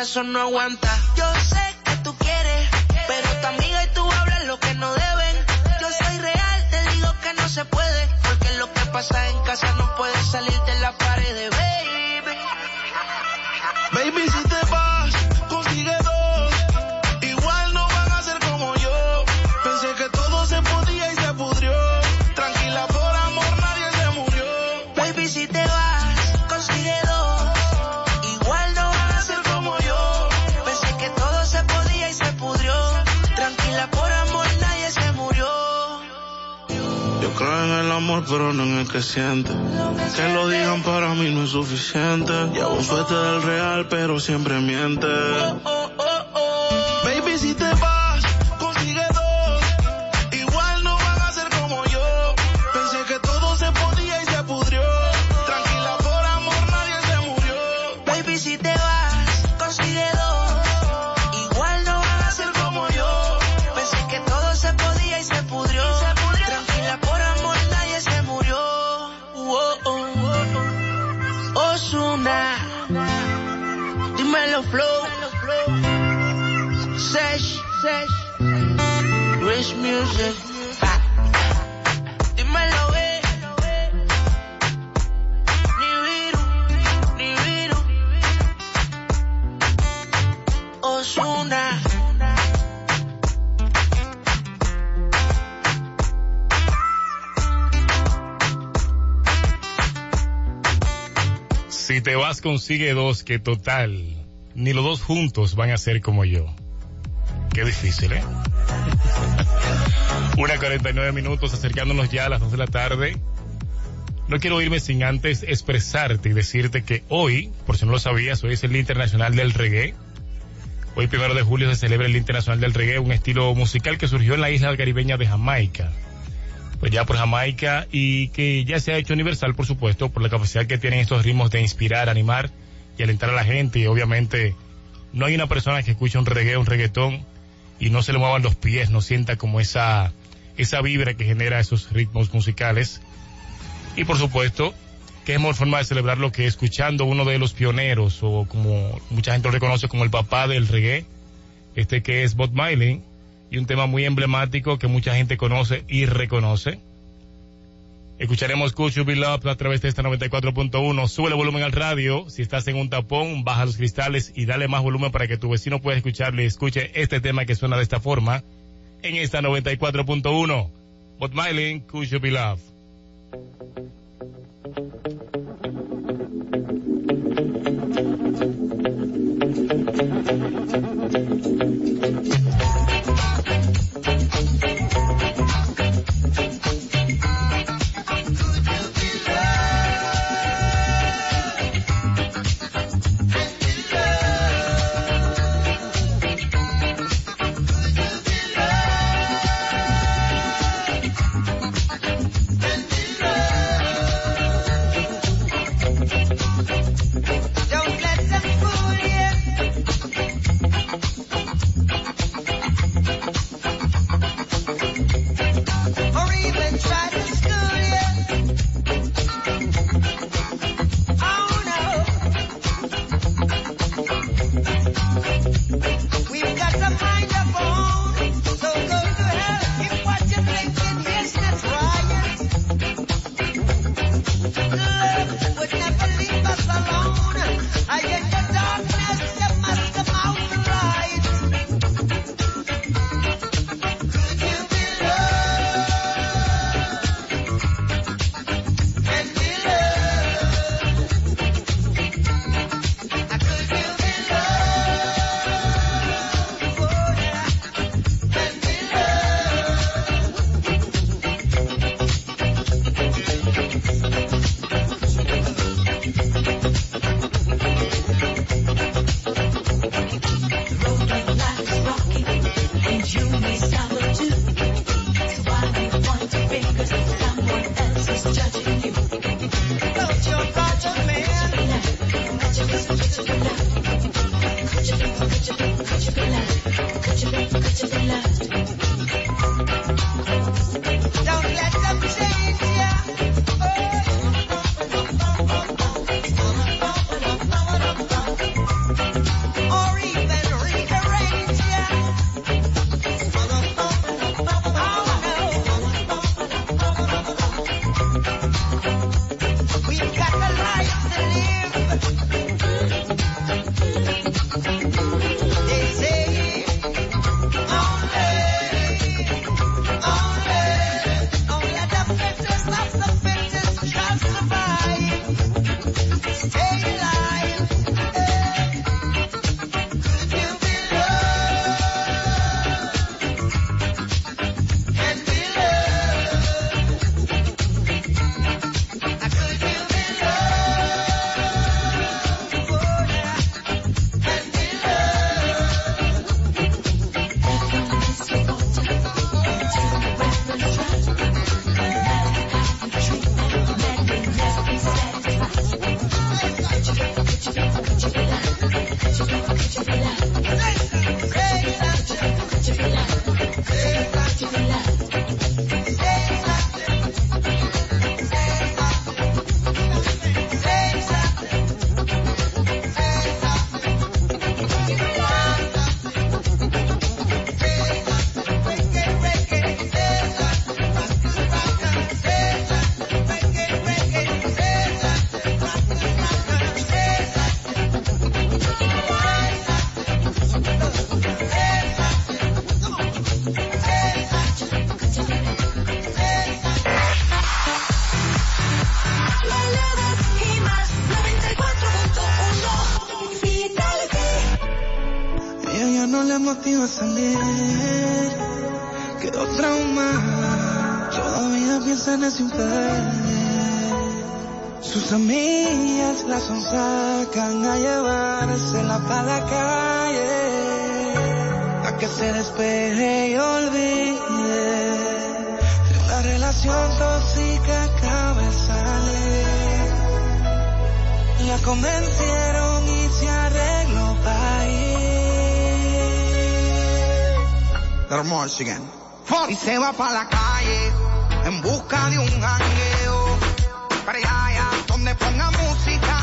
corazón no aguanta. Yo sé que tú quieres, pero tu amiga y tú hablan lo que no deben. Yo soy real, te digo que no se puede, porque lo que pasa en casa no puede salir de la pared, baby. Baby, si te creo en el amor, pero no en el que siente. Que lo digan para mí no es suficiente. Llevo un suerte del real, pero siempre miente. Si te vas, consigue dos, que total, ni los dos juntos van a ser como yo. Qué difícil, ¿eh? Una 49 minutos acercándonos ya a las 2 de la tarde. No quiero irme sin antes expresarte y decirte que hoy, por si no lo sabías, hoy es el Internacional del Reggae. Hoy, primero de julio, se celebra el Internacional del Reggae, un estilo musical que surgió en la isla caribeña de Jamaica. Pues ya por Jamaica y que ya se ha hecho universal, por supuesto, por la capacidad que tienen estos ritmos de inspirar, animar y alentar a la gente. Y obviamente, no hay una persona que escuche un reggae, un reggaetón y no se le muevan los pies, no sienta como esa, esa vibra que genera esos ritmos musicales. Y por supuesto, qué mejor forma de celebrarlo que escuchando uno de los pioneros, o como mucha gente lo reconoce como el papá del reggae, este que es Bob Marley, y un tema muy emblemático que mucha gente conoce y reconoce. Escucharemos Could You Be Loved a través de esta 94.1. Sube el volumen al radio. Si estás en un tapón, baja los cristales y dale más volumen para que tu vecino pueda escucharle y escuche este tema que suena de esta forma en esta 94.1. Bob Marley, Could You Be Loved. Detroit, Y se va para la calle en busca de un jangueo. Para allá, donde ponga música.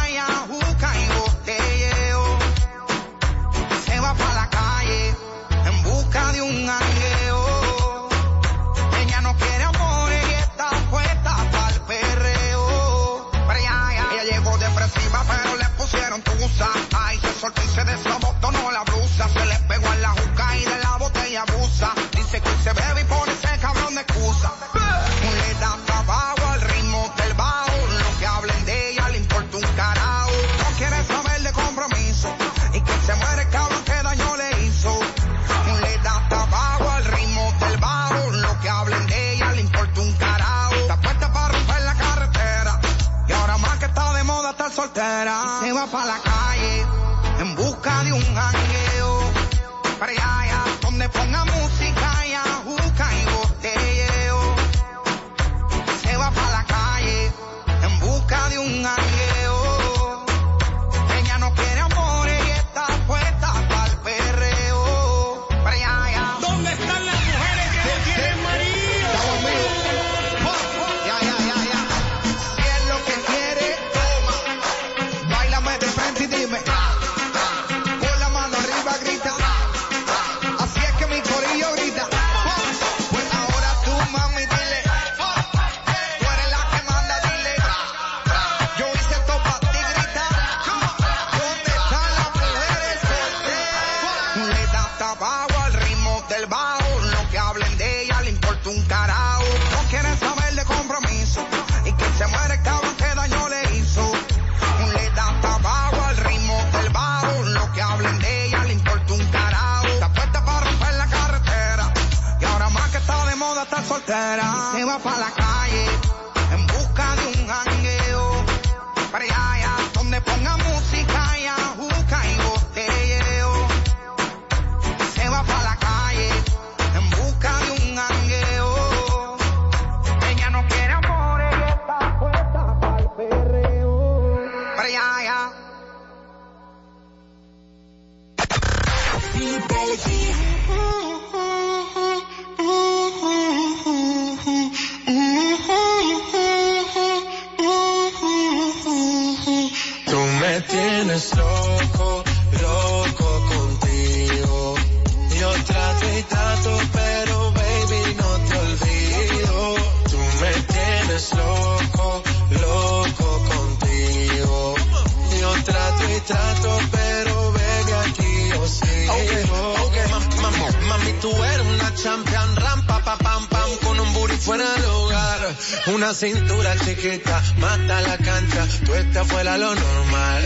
Cintura chiquita, mata la cancha, tú estás fuera lo normal.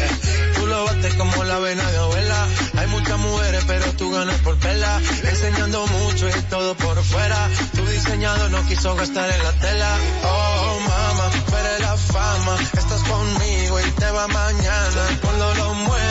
Tú lo bates como la vena de abuela. Hay muchas mujeres, pero tú ganas por pela. Enseñando mucho y todo por fuera. Tu diseñado no quiso gastar en la tela. Oh, mama, eres la fama. Estás conmigo y te va mañana. Cuando lo mueves,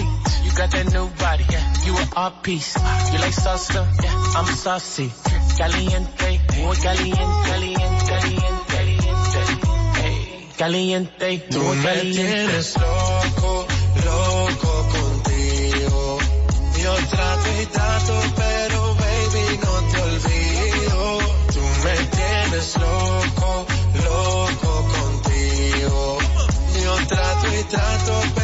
you got that new body, yeah, you an art piece. You like salsa, yeah, I'm saucy. Caliente, muy caliente, caliente, caliente, caliente. Hey, caliente, Tú muy me caliente. tienes loco, loco contigo. Yo trato y trato, pero baby no te olvido. Tú me tienes loco, loco contigo. Yo trato y trato, pero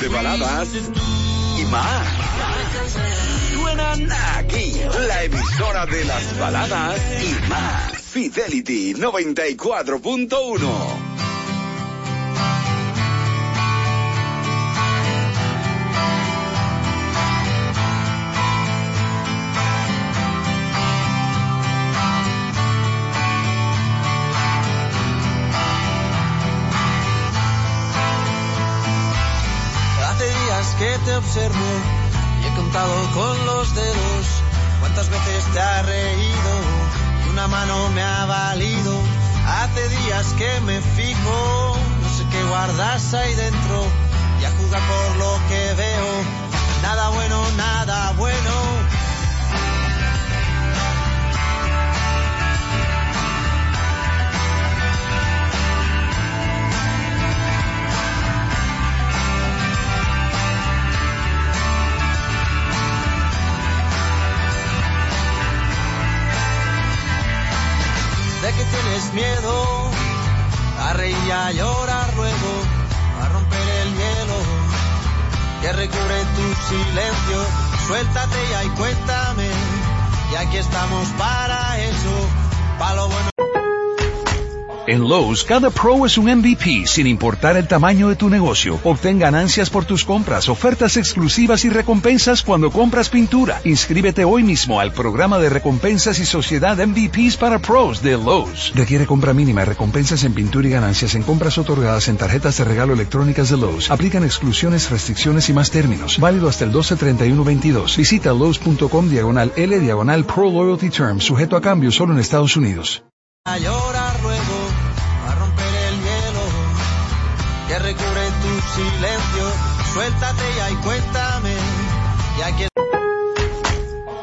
de baladas y más. Suenan aquí, la emisora de las baladas y más. Fidelity 94.1. y he contado con los dedos cuántas veces te ha reído y una mano me ha valido. Hace días que me fijo, no sé qué guardas ahí dentro y a jugar por lo que veo. Nada bueno, nada bueno. Tienes miedo a reír y a llorar luego, a romper el hielo que recubre tu silencio. Suéltate ya y cuéntame, y aquí estamos para eso, para lo bueno. En Lowe's, cada pro es un MVP sin importar el tamaño de tu negocio. Obtén ganancias por tus compras, ofertas exclusivas y recompensas cuando compras pintura. Inscríbete hoy mismo al programa de recompensas y sociedad MVPs para pros de Lowe's. Requiere compra mínima, recompensas en pintura y ganancias en compras otorgadas en tarjetas de regalo electrónicas de Lowe's. Aplican exclusiones, restricciones y más términos. Válido hasta el 12-31-22. Visita Lowe's.com diagonal L diagonal Pro Loyalty Term, sujeto a cambio solo en Estados Unidos. Silencio. Suéltate ya y cuéntame,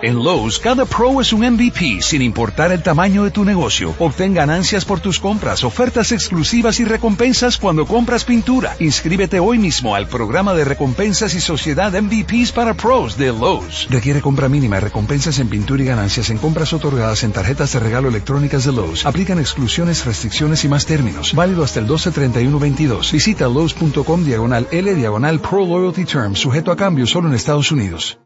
En Lowe's, cada pro es un MVP sin importar el tamaño de tu negocio. Obtén ganancias por tus compras, ofertas exclusivas y recompensas cuando compras pintura. Inscríbete hoy mismo al programa de recompensas y sociedad MVPs para pros de Lowe's. Requiere compra mínima, recompensas en pintura y ganancias en compras otorgadas en tarjetas de regalo electrónicas de Lowe's. Aplican exclusiones, restricciones y más términos. Válido hasta el 12-31-22. Visita Lowe's.com diagonal L diagonal Pro Loyalty Term, sujeto a cambio solo en Estados Unidos.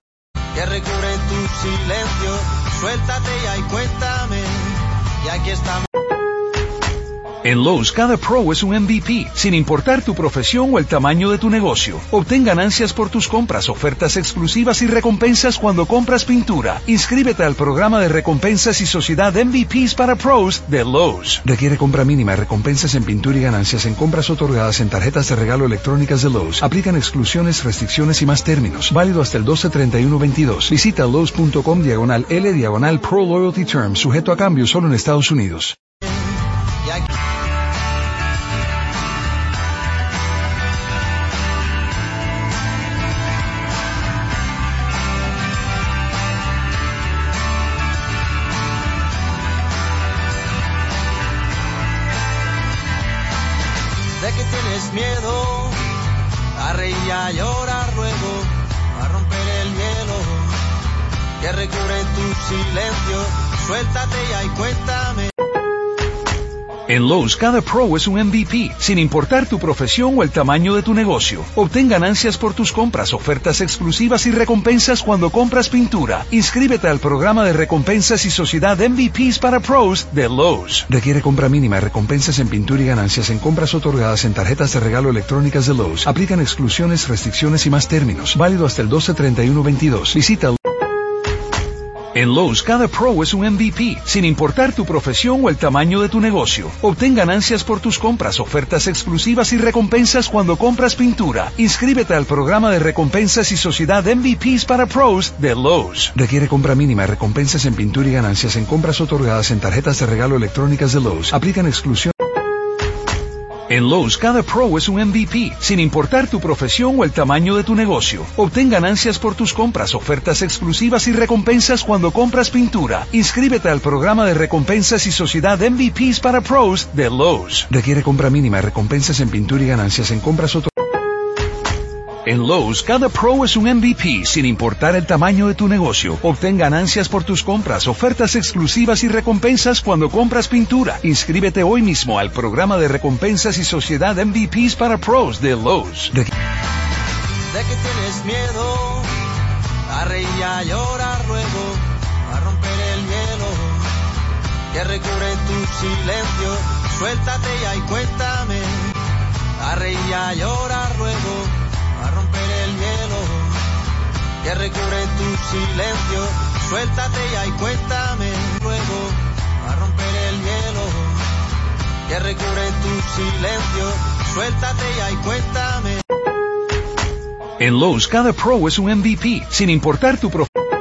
Silencio. Suéltate ya y cuéntame, y aquí estamos. En Lowe's, cada pro es un MVP, sin importar tu profesión o el tamaño de tu negocio. Obtén ganancias por tus compras, ofertas exclusivas y recompensas cuando compras pintura. Inscríbete al programa de recompensas y sociedad MVPs para pros de Lowe's. Requiere compra mínima, recompensas en pintura y ganancias en compras otorgadas en tarjetas de regalo electrónicas de Lowe's. Aplican exclusiones, restricciones y más términos. Válido hasta el 12-31-22. Visita Lowe's.com diagonal L diagonal Pro Loyalty Term, sujeto a cambio solo en Estados Unidos. Lowe's, cada pro es un MVP, sin importar tu profesión o el tamaño de tu negocio. Obtén ganancias por tus compras, ofertas exclusivas y recompensas cuando compras pintura. Inscríbete al programa de recompensas y sociedad MVPs para pros de Lowe's. Requiere compra mínima, recompensas en pintura y ganancias en compras otorgadas en tarjetas de regalo electrónicas de Lowe's. Aplican exclusiones, restricciones y más términos. Válido hasta el 12-31-22. Visita en Lowe's, cada pro es un MVP, sin importar tu profesión o el tamaño de tu negocio. Obtén ganancias por tus compras, ofertas exclusivas y recompensas cuando compras pintura. Inscríbete al programa de recompensas y sociedad MVPs para pros de Lowe's. Requiere compra mínima, recompensas en pintura y ganancias en compras otorgadas en tarjetas de regalo electrónicas de Lowe's. Aplican exclusión. En Lowe's, cada pro es un MVP, sin importar tu profesión o el tamaño de tu negocio. Obtén ganancias por tus compras, ofertas exclusivas y recompensas cuando compras pintura. Inscríbete al programa de recompensas y sociedad MVPs para pros de Lowe's. Requiere compra mínima, recompensas en pintura y ganancias en compras otorgadas. En Lowe's, cada pro es un MVP, sin importar el tamaño de tu negocio. Obtén ganancias por tus compras, ofertas exclusivas y recompensas cuando compras pintura. Inscríbete hoy mismo al programa de recompensas y sociedad MVPs para pros de Lowe's. De que tienes miedo y a romper el que tu silencio. Suéltate ya y cuéntame, a y a romper el hielo que recubre tu silencio. Suéltate ya y cuéntame luego, a romper el hielo que recubre tu silencio. Suéltate ya y cuéntame. En Lowe's, cada pro es un MVP, sin importar tu profesión